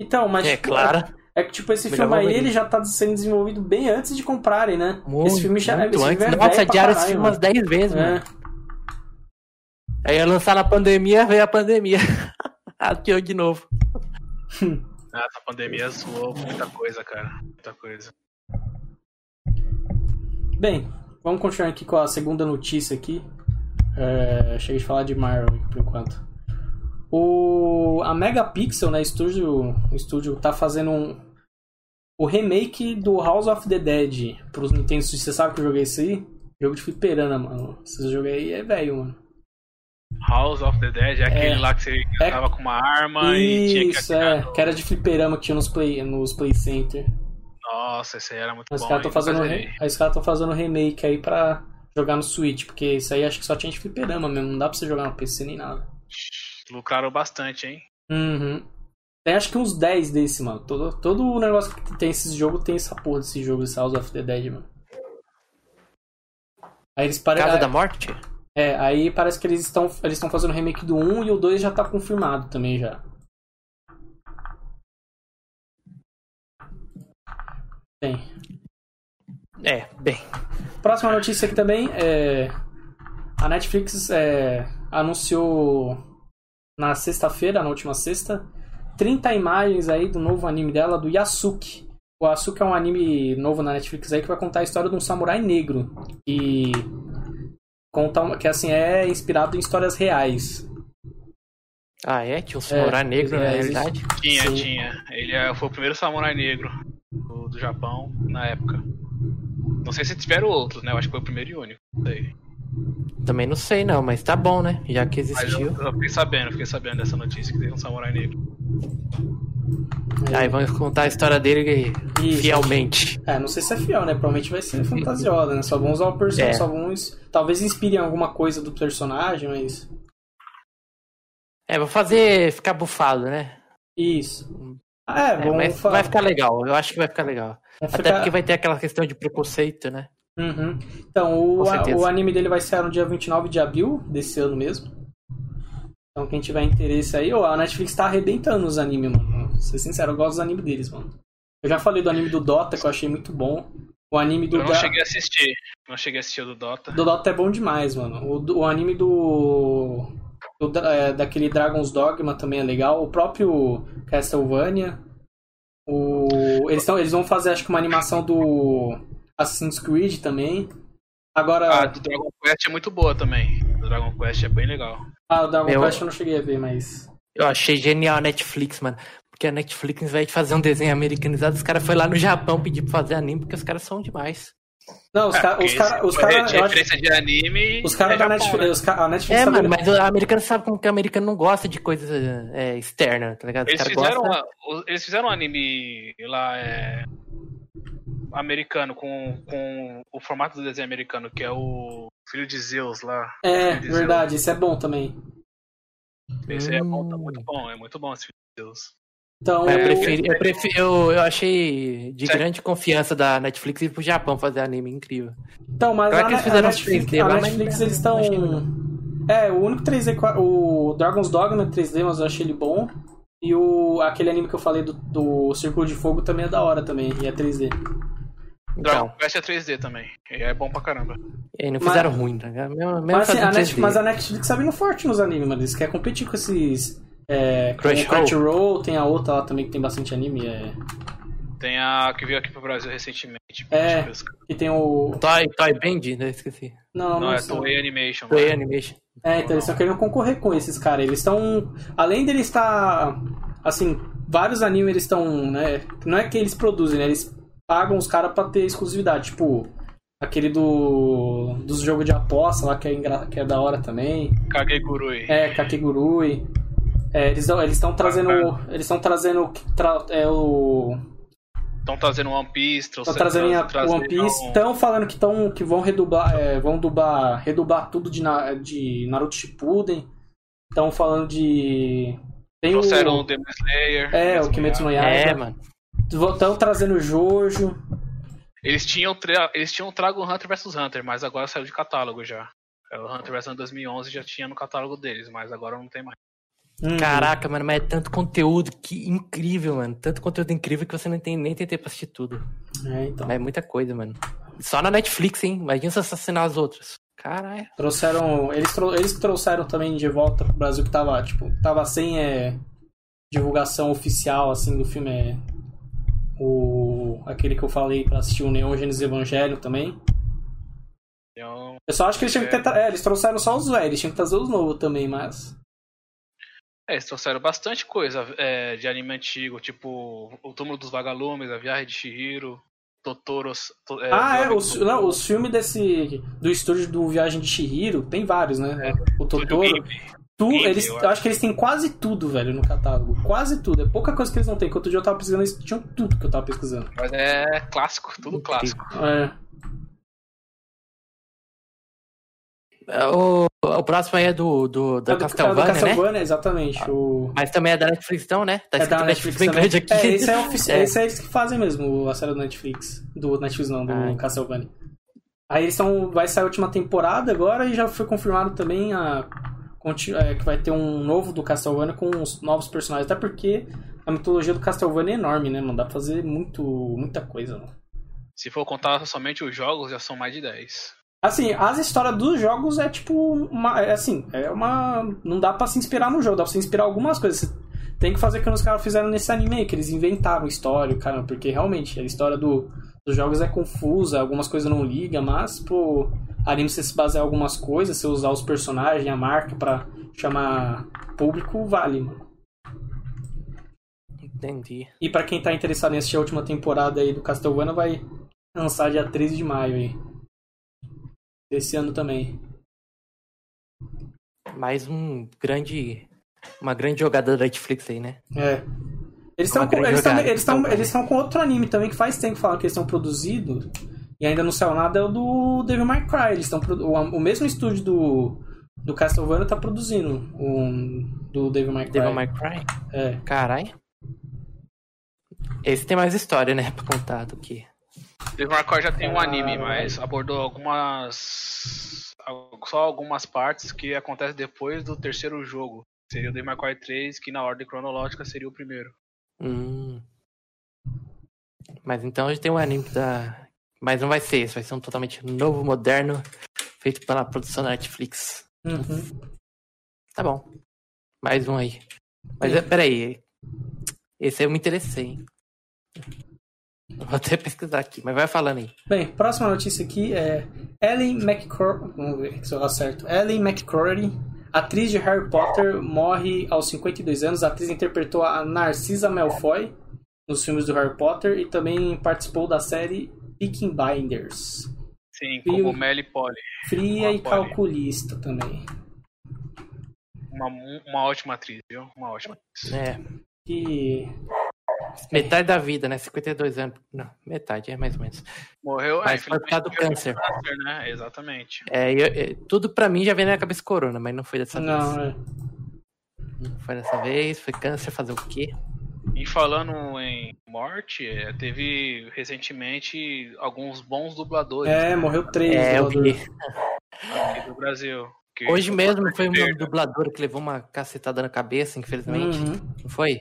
Então, mas. É, tipo, claro. É que, tipo, esse Melhor filme aí, ele já tá sendo desenvolvido bem antes de comprarem, né? Muito, esse filme já muito esse filme antes. é Nossa, adiaram esse filme umas mano. 10 vezes, mano. É. Aí ia lançar na pandemia, veio a pandemia. Adiou de novo. Ah, Essa pandemia zoou muita coisa, cara. Muita coisa. Bem, vamos continuar aqui com a segunda notícia aqui. É, cheguei de falar de Marvel por enquanto. O, a Megapixel, né, estúdio, o estúdio tá fazendo um, o remake do House of the Dead pros Nintendo Switch. Você sabe que eu joguei isso aí? Jogo de fliperama, mano. Esse jogo aí é velho, mano. House of the Dead é aquele lá que você É- tava com uma arma e tinha que Isso, é. no- Que era de fliperama que tinha nos Play, nos play Center. Nossa, esse aí era muito Os bom. caras hein? estão fazendo, re- zerei. aí os caras estão fazendo remake aí pra jogar no Switch, porque isso aí acho que só tinha de fliperama mesmo, não dá pra você jogar no PC nem nada. Lucraram bastante, hein? Uhum. Tem acho que uns 10 desse, mano. Todo, todo o negócio que tem esse jogo tem essa porra desse jogo, esse House of the Dead, mano. Aí eles Casa parecem. da Morte? É, aí parece que eles estão eles estão fazendo remake do 1 e o 2 já tá confirmado também já. Bem, É, bem. Próxima notícia aqui também é. A Netflix é, anunciou na sexta-feira, na última sexta, 30 imagens aí do novo anime dela, do Yasuki. O Yasuki é um anime novo na Netflix aí que vai contar a história de um samurai negro. E conta uma- que assim é inspirado em histórias reais. Ah, é? Tinha um samurai negro é, na existe. realidade? Tinha, Sim. tinha. Ele é- foi o primeiro samurai negro do, do Japão na época. Não sei se tiveram outros, né? Eu acho que foi o primeiro e único. Sei. Também não sei não, mas tá bom, né? Já que Mas eu, existiu. eu fiquei sabendo, fiquei sabendo dessa notícia que teve um samurai negro. Aí vamos contar a história dele Isso. fielmente. É, não sei se é fiel, né? Provavelmente vai ser fantasiosa, né? Só vão usar o personagem, É. só vão. Talvez inspirem alguma coisa do personagem, mas. É, vou fazer ficar bufado, né? Isso. Ah, é, É, vamos mas falar. vai ficar legal. Eu acho que vai ficar legal. Vamos Até ficar- porque vai ter aquela questão de preconceito, né? Uhum. Então, o, o anime dele vai ser no dia 29 de abril desse ano mesmo. Então, quem tiver interesse aí, ó, a Netflix tá arrebentando os animes, mano. Vou ser sincero, eu gosto dos animes deles, mano. Eu já falei do anime do Dota, que eu achei muito bom. O anime do, Eu não da- cheguei a assistir. Não cheguei a assistir o do Dota. do Dota é bom demais, mano. O, o anime do. do é, daquele Dragon's Dogma também é legal. O próprio Castlevania. O, eles, tão, eles vão fazer, acho que, uma animação do Assassin's Creed também. Agora. A do Dragon Quest é muito boa também. Do Dragon Quest é bem legal. Ah, o Dragon Meu- Quest eu não cheguei a ver, mas. Eu achei genial a Netflix, mano. Porque a Netflix, ao invés de fazer um desenho americanizado, os caras foram lá no Japão pedir pra fazer anime, porque os caras são demais. Não, os É, caras. Os caras. Os cara, de referência anime. os caras é da Netflix. Os cara, a Netflix É, tá mano, mas o americano sabe como que o americano não gosta de coisa é, externa, tá ligado? Eles fizeram, uma- eles fizeram um anime lá é, americano com, com o formato do desenho americano, que é o Filho de Zeus lá. É, Filho de Zeus. verdade, isso é bom também. Esse é bom, tá Hum. muito bom, é muito bom esse Filho de Zeus. Então. Mas eu É, preferi, eu, preferi eu, eu achei de Certo. grande confiança da Netflix ir pro Japão fazer anime incrível. Então, mas Claro a, que eles a fizeram os Netflix, 3D a mas Netflix eles estão. legal. É, o único 3D. que eu- O Dragon's Dogma é 3D, mas eu achei ele bom. E o aquele anime que eu falei do, do Círculo de Fogo também é da hora também, e é 3D. Dragon Então, Quest é 3D também. e É bom pra caramba. e aí não Mas- fizeram ruim, tá ligado? Mesmo, mesmo Mas, assim, a Net- 3D. mas a Netflix tá vindo forte nos animes, mano. Eles querem competir com esses. É, o Crunchyroll. Tem a outra lá também que tem bastante anime. É, Tem a que veio aqui pro Brasil recentemente. É. E tem o. Toy, Toy Band, né? Esqueci. Não, Não, não, é Toei Animation. Toei né? Animation. É, então eles estão querendo concorrer com esses caras. Eles estão. Além deles estar. Assim, vários animes eles estão. Né, não é que eles produzem, né? Eles pagam os caras pra ter exclusividade. Tipo, aquele do. dos jogos de aposta lá que é, engra- que é da hora também. Kagegurui. É, Kakegurui. É, eles estão trazendo. Eles estão trazendo tra- é, o. Estão trazendo One Piece, Estão trazendo a trazendo One Piece. Estão falando que, tão, que vão redublar. é, vão dublar, redublar tudo de, de Naruto Shippuden. Estão falando de. Tem Trouxeram o, o Demon Slayer. É, o Kimetsu no Yaiba. É, mano. Estão trazendo o Jojo. Eles tinham, tra... eles tinham trago o Hunter vs Hunter, mas agora saiu de catálogo já. É, O Hunter vs Hunter 2011 já tinha no catálogo deles, mas agora não tem mais. Hum. Caraca, mano, mas é tanto conteúdo que incrível, mano. Tanto conteúdo incrível que você não tem nem tem tempo pra assistir tudo. É, então. Mas é muita coisa, mano. Só na Netflix, hein? Imagina se assassinar as outras. Caralho. Trouxeram. Eles, trou- eles que trouxeram também de volta pro Brasil que tava, tipo, tava sem é, divulgação oficial, assim, do filme. É, o. aquele que eu falei pra assistir o Neon Genesis Evangelho também. Eu só acho que eles tinham que ter. É, eles trouxeram só os velhos, eles tinham que trazer os novos também, mas. É, eles trouxeram bastante coisa é, de anime antigo, tipo O Túmulo dos Vagalumes, A Viagem de Shihiro, Totoro. to- é, ah, é, os, não, os filmes desse. do estúdio do Viagem de Shihiro, tem vários, né? o Totoro. Tu, Ghibli, eles, eu eu acho que eles têm quase tudo, velho, no catálogo. Quase tudo. É pouca coisa que eles não têm. Dia eu tava pesquisando, eles tinham tudo que eu tava pesquisando. Mas é clássico, tudo clássico. É. O, o próximo aí é do, do, da É do- Castlevania, é do né? Castlevania, exatamente. O... Mas também é da Netflix, então, né? Tá É escrito da Netflix, Netflix bem também. grande aqui. É, esse é, ofici- É. esse é eles que fazem mesmo, a série da Netflix. Do Netflix não, do Ah, Castlevania. Aí eles estão. Vai sair a última temporada agora e já foi confirmado também a. é, que vai ter um novo do Castlevania com os novos personagens. Até porque a mitologia do Castlevania é enorme, né, mano? Dá pra fazer muito, muita coisa, mano. Se for contar somente os jogos, já são mais de 10. Assim, as histórias dos jogos é tipo uma. É assim, é uma. Não dá pra se inspirar no jogo, dá pra se inspirar em algumas coisas. Você tem que fazer o que os caras fizeram nesse anime aí, que eles inventaram história, cara, porque realmente a história do, dos jogos é confusa, algumas coisas não ligam, mas pro anime você se basear em algumas coisas, você usar os personagens, a marca pra chamar público, vale, mano. Entendi. E pra quem tá interessado em assistir a última temporada aí do Castlevania, vai lançar dia 13 de maio aí. Desse ano também. Mais um grande. Uma grande jogada da Netflix aí, né? É. Eles estão grande eles tão, jogada. eles tão, eles tão com outro anime também que faz tempo que que eles estão produzindo e ainda não saiu nada, é o do Devil May Cry. Eles estão o, o mesmo estúdio do do Castlevania tá produzindo um do Devil May Cry. Devil May Cry. É. Caralho. Esse tem mais história, né? Pra contar do que. Devil May Cry já tem um anime, mas abordou algumas. Só algumas partes que acontecem depois do terceiro jogo. Seria o Devil May Cry 3, que na ordem cronológica seria o primeiro. Hum. Mas então a gente tem um anime dá. Mas não vai ser esse, vai ser um totalmente novo, moderno, feito pela produção da Netflix. Uhum. Tá bom. Mais um aí. Mas peraí. Esse aí eu me interessei, hein? Vou até pesquisar aqui, mas vai falando aí. Bem, próxima notícia aqui é Ellen McCrory, vamos ver se eu acerto. Ellen McCrory, atriz de Harry Potter, morre aos 52 anos. A atriz interpretou a Narcisa Malfoy nos filmes do Harry Potter e também participou da série Peaky Blinders. Sim, E como Melly Polly. Fria e Polly. calculista também. Uma, uma ótima atriz, viu? Uma ótima atriz. É, E metade da vida, né? 52 anos. Não, metade, é mais ou menos. Morreu, Mas é, foi por causa do câncer. câncer, né? Exatamente. É, eu- é, tudo pra mim já vem na cabeça corona, mas não foi dessa vez. não, é. Não foi dessa vez, foi câncer, fazer o quê? E falando em morte, é, teve recentemente alguns bons dubladores É, morreu três. É, eu dublador. vi. aqui do Brasil. que Hoje mesmo foi perda. dubladora que levou uma cacetada na cabeça, infelizmente. Uhum, Não foi?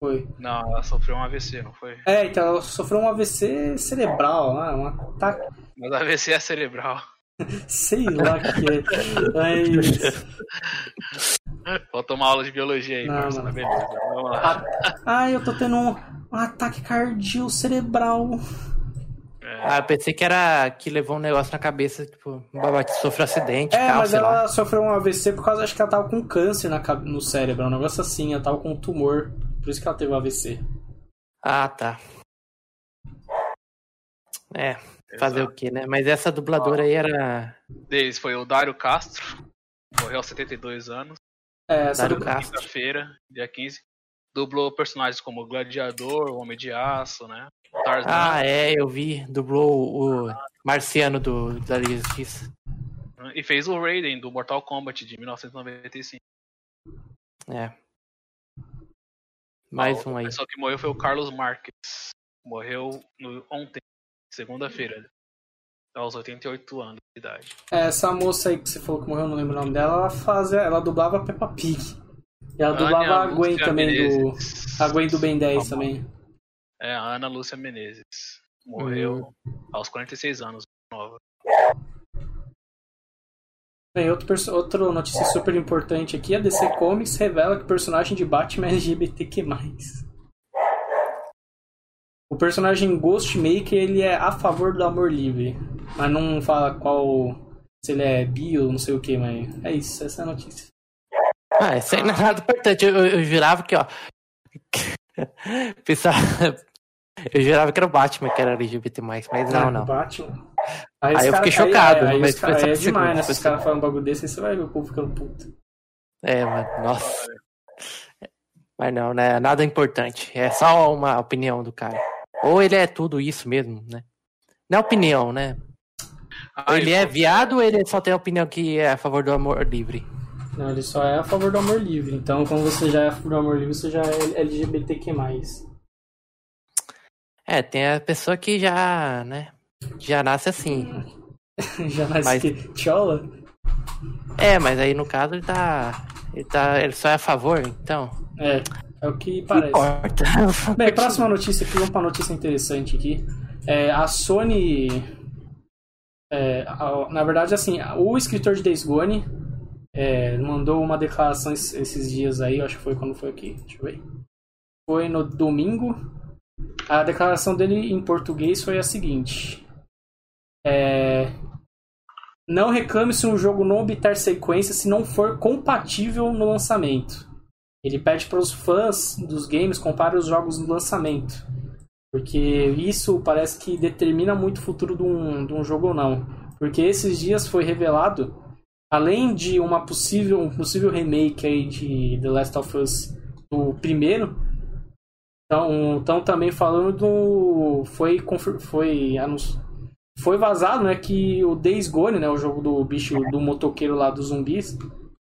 Foi. Não, ela sofreu um AVC, não foi? É, então ela sofreu um AVC cerebral, né? um ataque Mas AVC é cerebral. Sei lá o que é. Mas. Vou tomar aula de biologia aí, Não. Beleza, vamos lá. a- Ai, eu tô tendo um, um ataque cardíaco cerebral. É, Ah, eu pensei que era que levou um negócio na cabeça, tipo, um babate sofreu acidente, É, tal, mas sei lá. ela sofreu um AVC por causa, acho que ela tava com câncer na, no cérebro, um negócio assim, ela tava com um tumor. Por isso que ela teve o AVC. Ah, tá. É, fazer exato. o quê, né? Mas essa dubladora aí era Deles foi o Dário Castro, morreu aos 72 anos, É, essa Dário. Castro. quinta-feira, dia 15. Dublou personagens como o Gladiador, o Homem de Aço, né? Tarzan. Ah, é, eu vi. Dublou o Marciano do, da Liga Justiça. E fez o Raiden do Mortal Kombat de 1995. É. Mais um aí. O pessoal que morreu foi o Carlos Marques. Morreu no, ontem, segunda-feira, aos 88 anos de idade. é, essa moça aí que você falou que morreu, não lembro o nome dela, ela fazia, ela dublava Peppa Pig. E ela Ana dublava a Gwen Lúcia também do. Menezes. A Gwen do Ben 10 Famosa. também. É, a Ana Lúcia Menezes. Morreu Hum. aos 46 anos. Nova. Bem, outro outra notícia super importante aqui: a DC Comics revela que o personagem de Batman é LGBTQ. O personagem Ghostmaker ele é a favor do amor livre, mas não fala qual. se ele é bio, não sei o que, mas é isso, essa é a notícia. Ah, isso aí não é nada importante. Eu, eu, eu jurava que, ó. Pensava. Eu jurava que era o Batman que era LGBT, mas não, não. Batman. Aí os eu cara- fiquei chocado, Aí, aí, mas os cara- só aí é por demais, segundo, né? Se foi os caras falam um bagulho desse, aí você vai ver o povo ficando puto. É, mano, nossa. Mas não, né? Nada importante. É só uma opinião do cara. Ou ele é tudo isso mesmo, né? Não é opinião, né? Ah, ele é viado ou ele só tem a opinião que é a favor do amor livre. Não, ele só é a favor do amor livre. Então, como você já é a favor do amor livre, você já é LGBTQ+. É, tem a pessoa que já, né? Já nasce assim. já nasce Mas- que tchola? É, mas aí no caso ele tá. Ele tá. Ele só é a favor, então. É, é o que parece. importa. Bem, próxima notícia aqui, vamos pra notícia interessante aqui. É, a Sony. é, a- na verdade, assim, o escritor de Days Gone é, mandou uma declaração es- esses dias aí, acho que foi quando foi aqui, deixa eu ver. Foi no domingo. A declaração dele em português foi a seguinte: é, Não reclame se um jogo não obter sequência se não for compatível no lançamento. Ele pede para os fãs dos games comparem os jogos no lançamento. Porque isso parece que determina muito o futuro de um, de um jogo ou não. Porque esses dias foi revelado, além de uma possível, um possível remake aí de The Last of Us do primeiro, estão também falando do. Foi, foi, anunci- foi vazado né, que o Days Gone, né, o jogo do bicho do motoqueiro lá dos zumbis,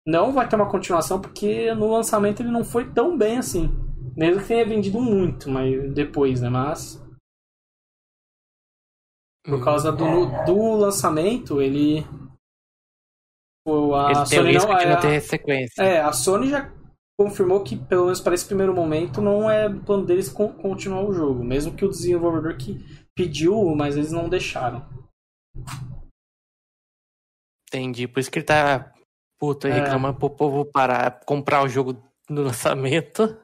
não vai ter uma continuação porque no lançamento ele não foi tão bem assim. Mesmo que tenha vendido muito, mas depois, né? Mas por causa do, do lançamento, ele. A Ele Sony não, de é, não ter sequência. é, a Sony já confirmou que, pelo menos para esse primeiro momento, não é plano deles con- continuar o jogo. Mesmo que o desenvolvedor que pediu, mas eles não deixaram. Entendi. Por isso que ele tá puto aí É. reclamando pro povo parar, comprar o jogo no lançamento.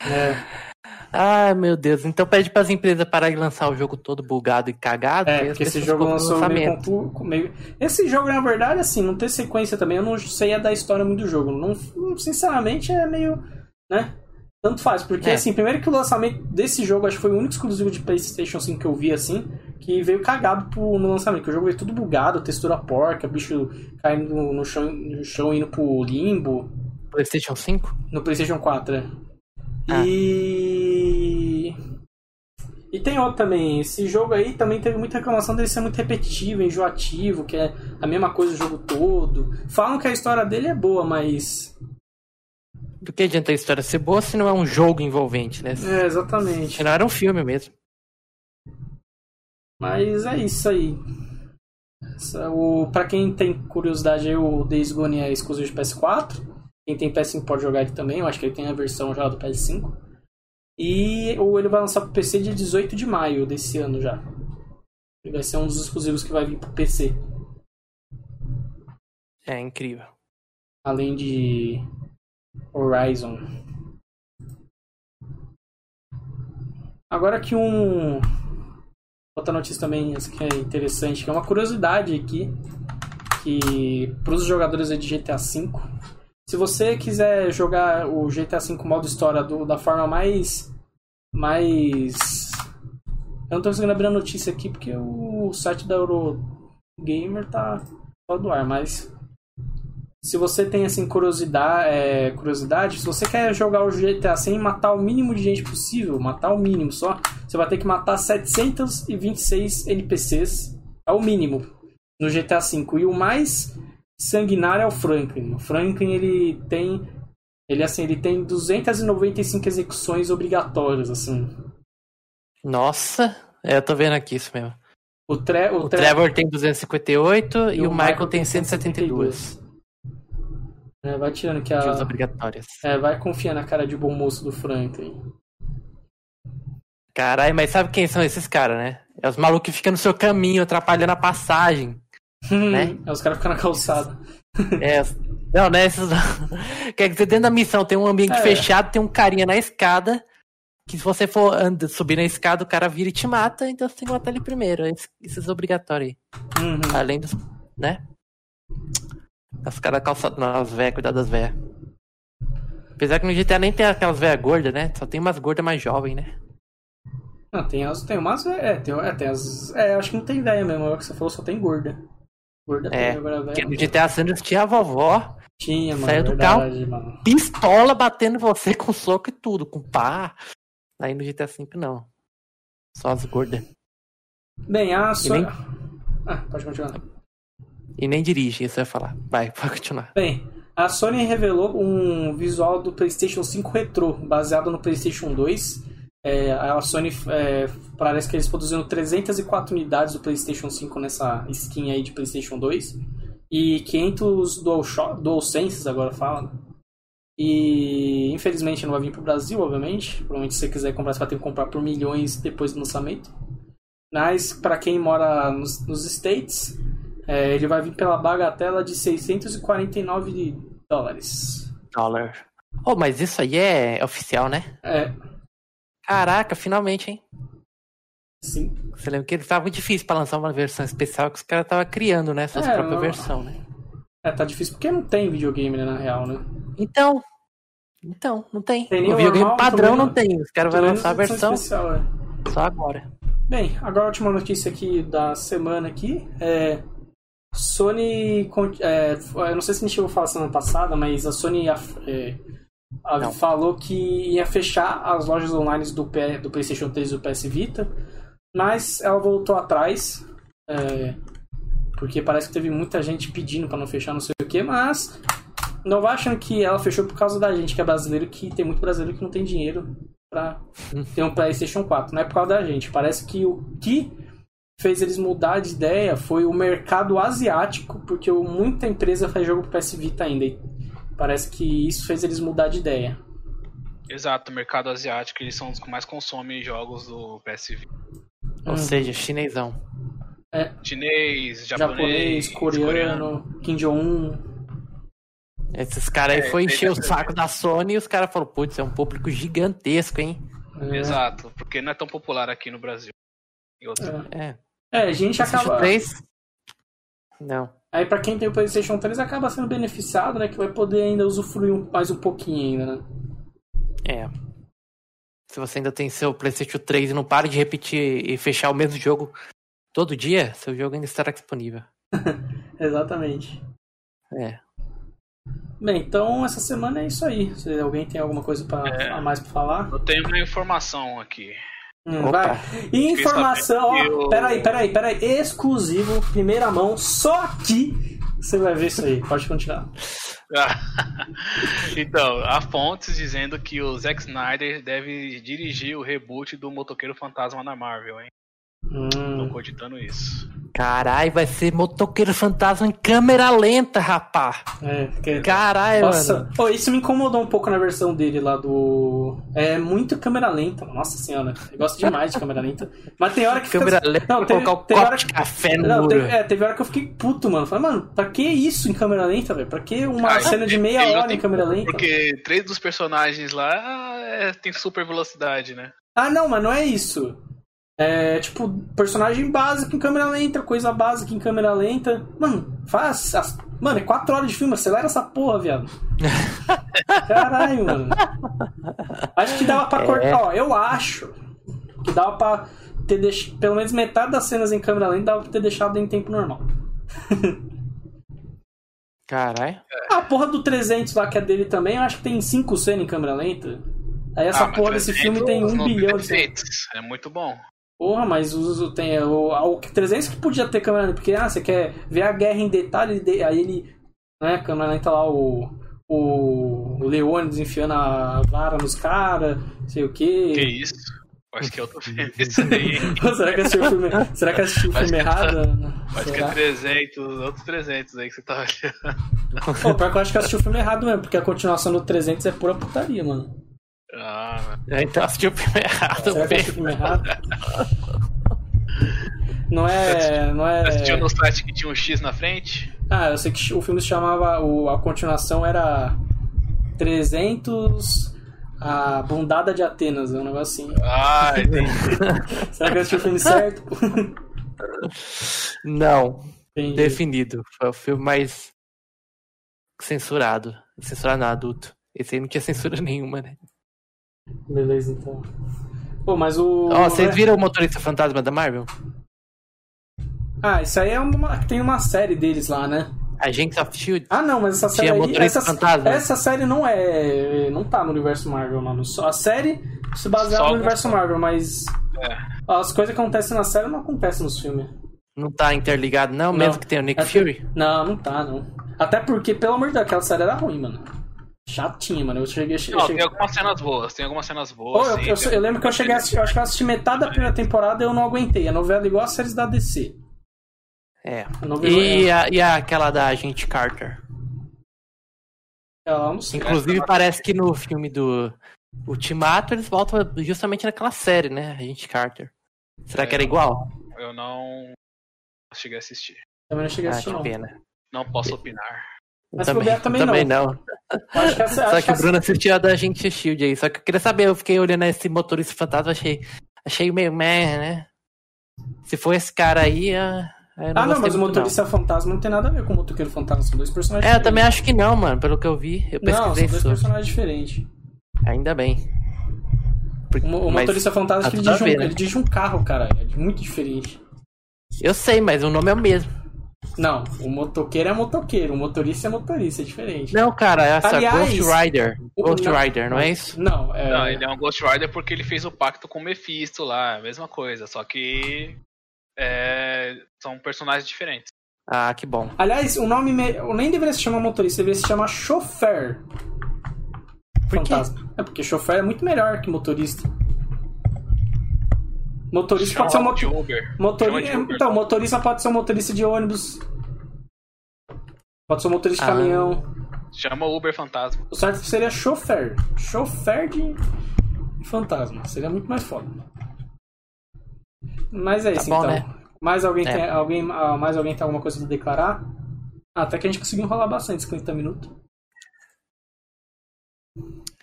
É, Ai, meu Deus. Então pede pras empresas parar de lançar o jogo todo bugado e cagado. é e as porque esse jogo lançou meio, com- meio. Esse jogo, na verdade, assim, não ter sequência também, eu não sei a da história muito do jogo. Não, sinceramente, é meio. né? Tanto faz, porque É. assim, primeiro que o lançamento desse jogo, acho que foi o único exclusivo de PlayStation 5 que eu vi assim, que veio cagado pro, no lançamento, que o jogo veio tudo bugado, textura porca, bicho caindo no, no chão, no chão indo pro limbo, PlayStation 5? no PlayStation 4. é. Ah. E. E tem outro também. Esse jogo aí também teve muita reclamação dele ser muito repetitivo, enjoativo, que é a mesma coisa o jogo todo. Falam que a história dele é boa, mas. Do que adianta a história ser boa se não é um jogo envolvente, né? É, exatamente. Se não era um filme mesmo. Mas é isso aí. O, pra quem tem curiosidade aí, o Days Gone é exclusivo de PS4. Quem tem PS5 pode jogar ele também. Eu acho que ele tem a versão já do PS5. E ou ele vai lançar pro PC dia 18 de maio desse ano já. Ele vai ser um dos exclusivos que vai vir pro PC. É incrível. Além de Horizon. Agora que um. Outra notícia também que é interessante, que é uma curiosidade aqui. Que pros jogadores aí de GTA V. Se você quiser jogar o GTA V modo história do- da forma mais. Mais. Eu não tô conseguindo abrir a notícia aqui porque o site da Eurogamer tá fora do ar, mas se você tem assim curiosidade, é, curiosidade, se você quer jogar o GTA sem matar o mínimo de gente possível, matar o mínimo só, você vai ter que matar 726 NPCs, é o mínimo no GTA V. E o mais sanguinário é o Franklin. O Franklin ele tem ele assim, ele tem 295 execuções obrigatórias assim. Nossa, é, eu tô vendo aqui isso mesmo. O, tre o, O Tre- Trevor tem 258 e, o Michael tem 172. É, vai tirando que a. obrigatórias. É, vai confiar na cara de bom moço do Frank aí. Caralho, mas sabe quem são esses caras, né? É os malucos que ficam no seu caminho, atrapalhando a passagem. Né? É, os caras ficam na calçada. É, não, né? Esses... Quer dizer, dentro da missão tem um ambiente É. fechado, tem um carinha na escada. Que se você for anda, subir na escada, o cara vira e te mata, então você tem que matar ele primeiro. Esse- Esses obrigatórios aí. Uhum. Além dos. né? Os caras calçados nas velhas, cuidar das velhas. Apesar que no GTA nem tem aquelas velhas gordas, né? Só tem umas gordas mais jovens, né? Não, tem as. Tem umas. É, tem, é, tem as. É, acho que não tem ideia mesmo. É o que você falou, só tem gorda. Gorda É, tem, agora velho. no GTA Sanders tinha a vovó, Tinha, mano. saiu do verdade, mano. pistola batendo em você com soco e tudo, com pá. Aí no GTA V não. Só as gordas. Bem, a Sony. nem- Ah, pode continuar. E nem dirige, isso ia falar. Vai, pode continuar. Bem, a Sony revelou um visual do PlayStation 5 Retro, baseado no PlayStation 2. É, a Sony é, parece que eles produziram 304 unidades do PlayStation 5 nessa skin aí de PlayStation 2 e 500 DualShock, DualSenses agora fala. E infelizmente não vai vir pro Brasil, obviamente. Provavelmente se você quiser comprar, você vai ter que comprar por milhões depois do lançamento. Mas para quem mora nos, nos States, é, ele vai vir pela bagatela de 649 dólares. Dólar. Oh, mas isso aí é oficial, né? É, Caraca, finalmente, hein? sim. Você lembra que ele tava muito difícil pra lançar uma versão especial que os caras estavam criando, né? Suas É, próprias não- versões, né? É, tá difícil porque não tem videogame, né, na real, né? Então. Então, não tem. Tem o videogame normal, padrão não tem. Os caras vão lançar a versão especial, é. só agora. Bem, agora a última notícia aqui da semana aqui é Sony, é, eu não sei se a gente chegou a falar semana passada, mas a Sony é, a- falou que ia fechar as lojas online do, P- do PlayStation 3 e do PS Vita, mas ela voltou atrás, é, porque parece que teve muita gente pedindo para não fechar, não sei o que, mas não vai achando que ela fechou por causa da gente que é brasileiro, que tem muito brasileiro que não tem dinheiro pra ter um PlayStation 4. Não é por causa da gente. Parece que o que fez eles mudar de ideia foi o mercado asiático, porque muita empresa faz jogo pro PS Vita ainda. E parece que isso fez eles mudar de ideia. Exato, o mercado asiático, eles são os que mais consomem jogos do PSV. Ou Hum. seja, chinesão. Chinês, Japonês, japonês, coreano, Kim Jong-un. Esses caras aí É, foi encher o saco da Sony e os caras falaram, putz, é um público gigantesco, hein? É, Exato, porque não é tão popular aqui no Brasil. Outros. É. É, a gente PlayStation acaba. 3? Não. Aí pra quem tem o PlayStation 3 acaba sendo beneficiado, né? Que vai poder ainda usufruir mais um pouquinho ainda, né? É. Se você ainda tem seu PlayStation 3 e não para de repetir e fechar o mesmo jogo todo dia, seu jogo ainda estará disponível. Exatamente. É. Bem, então essa semana é isso aí. Se alguém tem alguma coisa pra, É. a mais pra falar. Eu tenho uma informação aqui. Hum, Opa. vai. E informação, ó. Peraí, peraí, peraí. Exclusivo, primeira mão, só aqui você vai ver isso aí. Pode continuar. então, há fontes dizendo que o Zack Snyder deve dirigir o reboot do Motoqueiro Fantasma na Marvel, hein? Hum, cogitando isso. Caralho, vai ser motoqueiro fantasma em câmera lenta, rapá. é, que- Caralho, Nossa, mano. Pô, isso me incomodou um pouco na versão dele lá do. É muito câmera lenta. Nossa senhora, eu gosto demais de câmera lenta. Mas tem hora que fica- Câmera lenta Não, teve- colocar o teve hora de que- café no Não, muro. teve, é, teve hora que eu fiquei puto, mano. Falei, mano, pra que isso em câmera lenta, velho? Pra que uma Ah, cena de meia hora tem em câmera lenta? Porque três dos personagens lá é, tem super velocidade, né? Ah, não, mas não é isso. É tipo, personagem básico em câmera lenta, coisa básica em câmera lenta. Mano, faz. as- Mano, é quatro horas de filme, acelera essa porra, viado. Caralho, mano. Acho que dava pra É. cortar, ó. Eu acho que dava pra ter deixado. Pelo menos metade das cenas em câmera lenta dava pra ter deixado em tempo normal. Caralho. A porra do 300 lá que é dele também, eu acho que tem cinco cenas em câmera lenta. Aí essa Ah, porra desse 300 filme tem um bilhão de cenas. É muito bom. Porra, mas o, tem o, o 300 que podia ter câmera lenta, porque ah, você quer ver a guerra em detalhe, de- aí ele, né, câmera lenta lá, o, o Leônidas enfiando a vara nos caras, sei o Que que. isso? Acho que é outro filme isso aí. será que assistiu o filme, será que assistiu o Acho filme que- errado? Acho que é Será? 300, outros 300 aí que você tá olhando. Pô, pior que eu acho que eu assisti o filme errado mesmo, porque a continuação do 300 é pura putaria, mano. Mano. É, Então assistiu o filme errado. Será que eu assisti o filme errado? Não é. Não é. Assistiu no site que tinha um X na frente? Ah, eu sei que o filme se chamava. O, a continuação era 300. A Bundada de Atenas, é um negócio assim. Ah, entendi. Será que eu assisti o filme certo? Não, Entendi. definido. Foi o filme mais censurado. Censurado não, adulto. Esse aí não tinha censura nenhuma, né? Beleza, então. Pô, mas o. Ó, vocês né? viram o Motorista Fantasma da Marvel? Ah, isso aí é uma. Tem uma série deles lá, né? Agents of S.H.I.E.L.D. Ah, não, mas essa série Tinha aí, Motorista essa, Fantasma. essa série não é, não tá no universo Marvel, mano. Só- A série se baseia no universo. Marvel, mas É. as coisas que acontecem na série não acontecem nos filmes. Não tá interligado, não, Não. mesmo que tenha o Nick É- Fury? Não, não tá, não. Até porque, pelo amor de Deus, aquela série era ruim, mano. Chatinha, mano. Eu cheguei, eu Não, cheguei... tem algumas cenas boas, tem algumas cenas Pô, boas. eu, sim, eu- eu lembro que eu cheguei a assistir, eu acho que eu assisti metade da primeira temporada e eu não aguentei. A novela é igual as séries da DC. É. Não vejo E, a, e a- aquela da Agente Carter? ela, eu não sei. Inclusive, parece que no filme do Ultimato eles voltam justamente naquela série, né? Agente Carter. Será que era É. igual? Eu não cheguei a assistir. Também não cheguei a Ah, assistir, que não. pena. Não posso opinar. Mas também, também também não. não. Acho que essa, Só acho que que o Bruno assistiu a da Agente Shield aí. Só que eu queria saber, eu fiquei olhando esse motorista fantasma, achei, achei meio meh, né? Se for esse cara aí, não Ah, não, mas o motorista fantasma não tem nada a ver com o motoqueiro fantasma. São dois personagens É, eu também diferentes. acho que não, mano. Pelo que eu vi, eu Não, são pesquisei dois sobre. personagens diferentes. Ainda bem. Porque- O, motorista fantasma ele dirige, um, né? ele dirige um carro, cara. É muito diferente. Eu sei, mas o nome é o mesmo. Não, o motoqueiro é motoqueiro, o motorista é motorista, é diferente. Não, cara, é essa Aliás, Ghost Rider. Ghost não- Rider, não é isso? Não, é. Não, ele é um Ghost Rider porque ele fez o pacto com o Mephisto lá, a mesma coisa, só que é, são personagens diferentes. Ah, que bom. Aliás, o nome me- eu nem deveria se chamar motorista, deveria se chamar chofer. Por quê? Fantasma. É porque chofer é muito melhor que motorista. Motorista Chama pode ser um de motorista. Uber. De Uber. Então, motorista pode ser um motorista de ônibus. Pode ser um motorista de Ah. caminhão. Chama Uber Fantasma. O certo seria chofer. Chofer de fantasma. Seria muito mais foda. Mas é Tá isso bom, então. né? Mais alguém, É. tem, alguém, ah, mais alguém tem alguma coisa pra declarar? Ah, até que a gente conseguiu enrolar bastante, 50 minutos.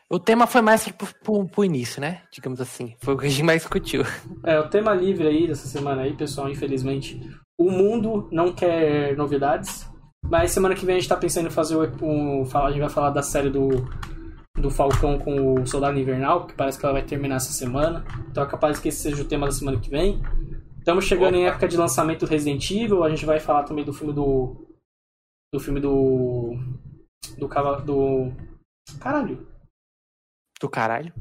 O tema foi mais pro, pro, pro início, né? Digamos assim. Foi o que a gente mais discutiu. É, o tema livre aí dessa semana aí, pessoal, infelizmente. O mundo não quer novidades. Mas semana que vem a gente tá pensando em fazer um. um a gente vai falar da série do, do Falcão com o Soldado Invernal, que parece que ela vai terminar essa semana. Então é capaz que esse seja o tema da semana que vem. Estamos chegando em Opa. época de lançamento do Resident Evil. A gente vai falar também do filme do. Do filme do. Do cavalo. Do. Caralho. Do caralho.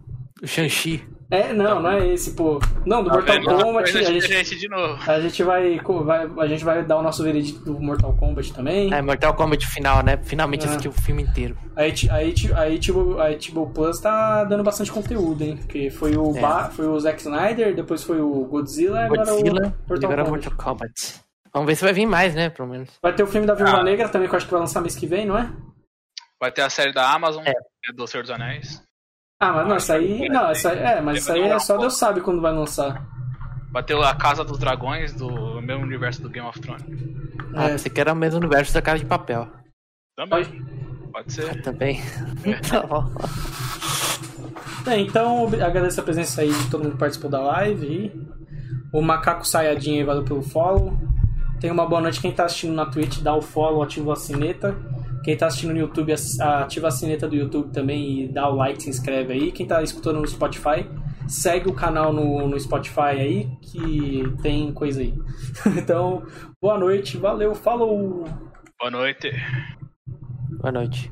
O Shang-Chi. É, não, não é esse, pô. Não, do Tá Mortal? Kombat. A gente, de novo. a gente vai, vai, a gente vai dar o nosso veredito do Mortal Kombat também. É, Mortal Kombat final, né? Finalmente É. assisti o filme inteiro. Aí tipo, a HBO Plus tá dando bastante conteúdo, hein? Porque foi o, É. Ba- foi o Zack Snyder, depois foi o Godzilla, e agora Godzilla o Mortal agora Kombat. Mortal Kombat. Vamos ver se vai vir mais, né? Pelo menos. Vai ter o filme da Viúva Ah. Negra também, que eu acho que vai lançar mês que vem, não é? Vai ter a série da Amazon, É. é do Senhor dos Anéis. Ah, mas não, Ah, essa aí. vai Não, essa, é, mas isso aí é só Deus sabe quando vai lançar. Vai ter a Casa dos Dragões, do mesmo universo do Game of Thrones. Ah, É. pensei que era o mesmo universo da Casa de Papel. Também. Pode- Pode ser. Também. tá bom. É, então, agradeço a presença aí de todo mundo que participou da live. O Macaco Sayadinho aí, valeu pelo follow. Tenha uma boa noite. Quem tá assistindo na Twitch, dá o follow, ativa a sineta. Quem tá assistindo no YouTube, ativa a sineta do YouTube também e dá o like, se inscreve aí. Quem tá escutando no Spotify, segue o canal no, no Spotify aí, que tem coisa aí. então, boa noite, valeu, falou! Boa noite. Boa noite.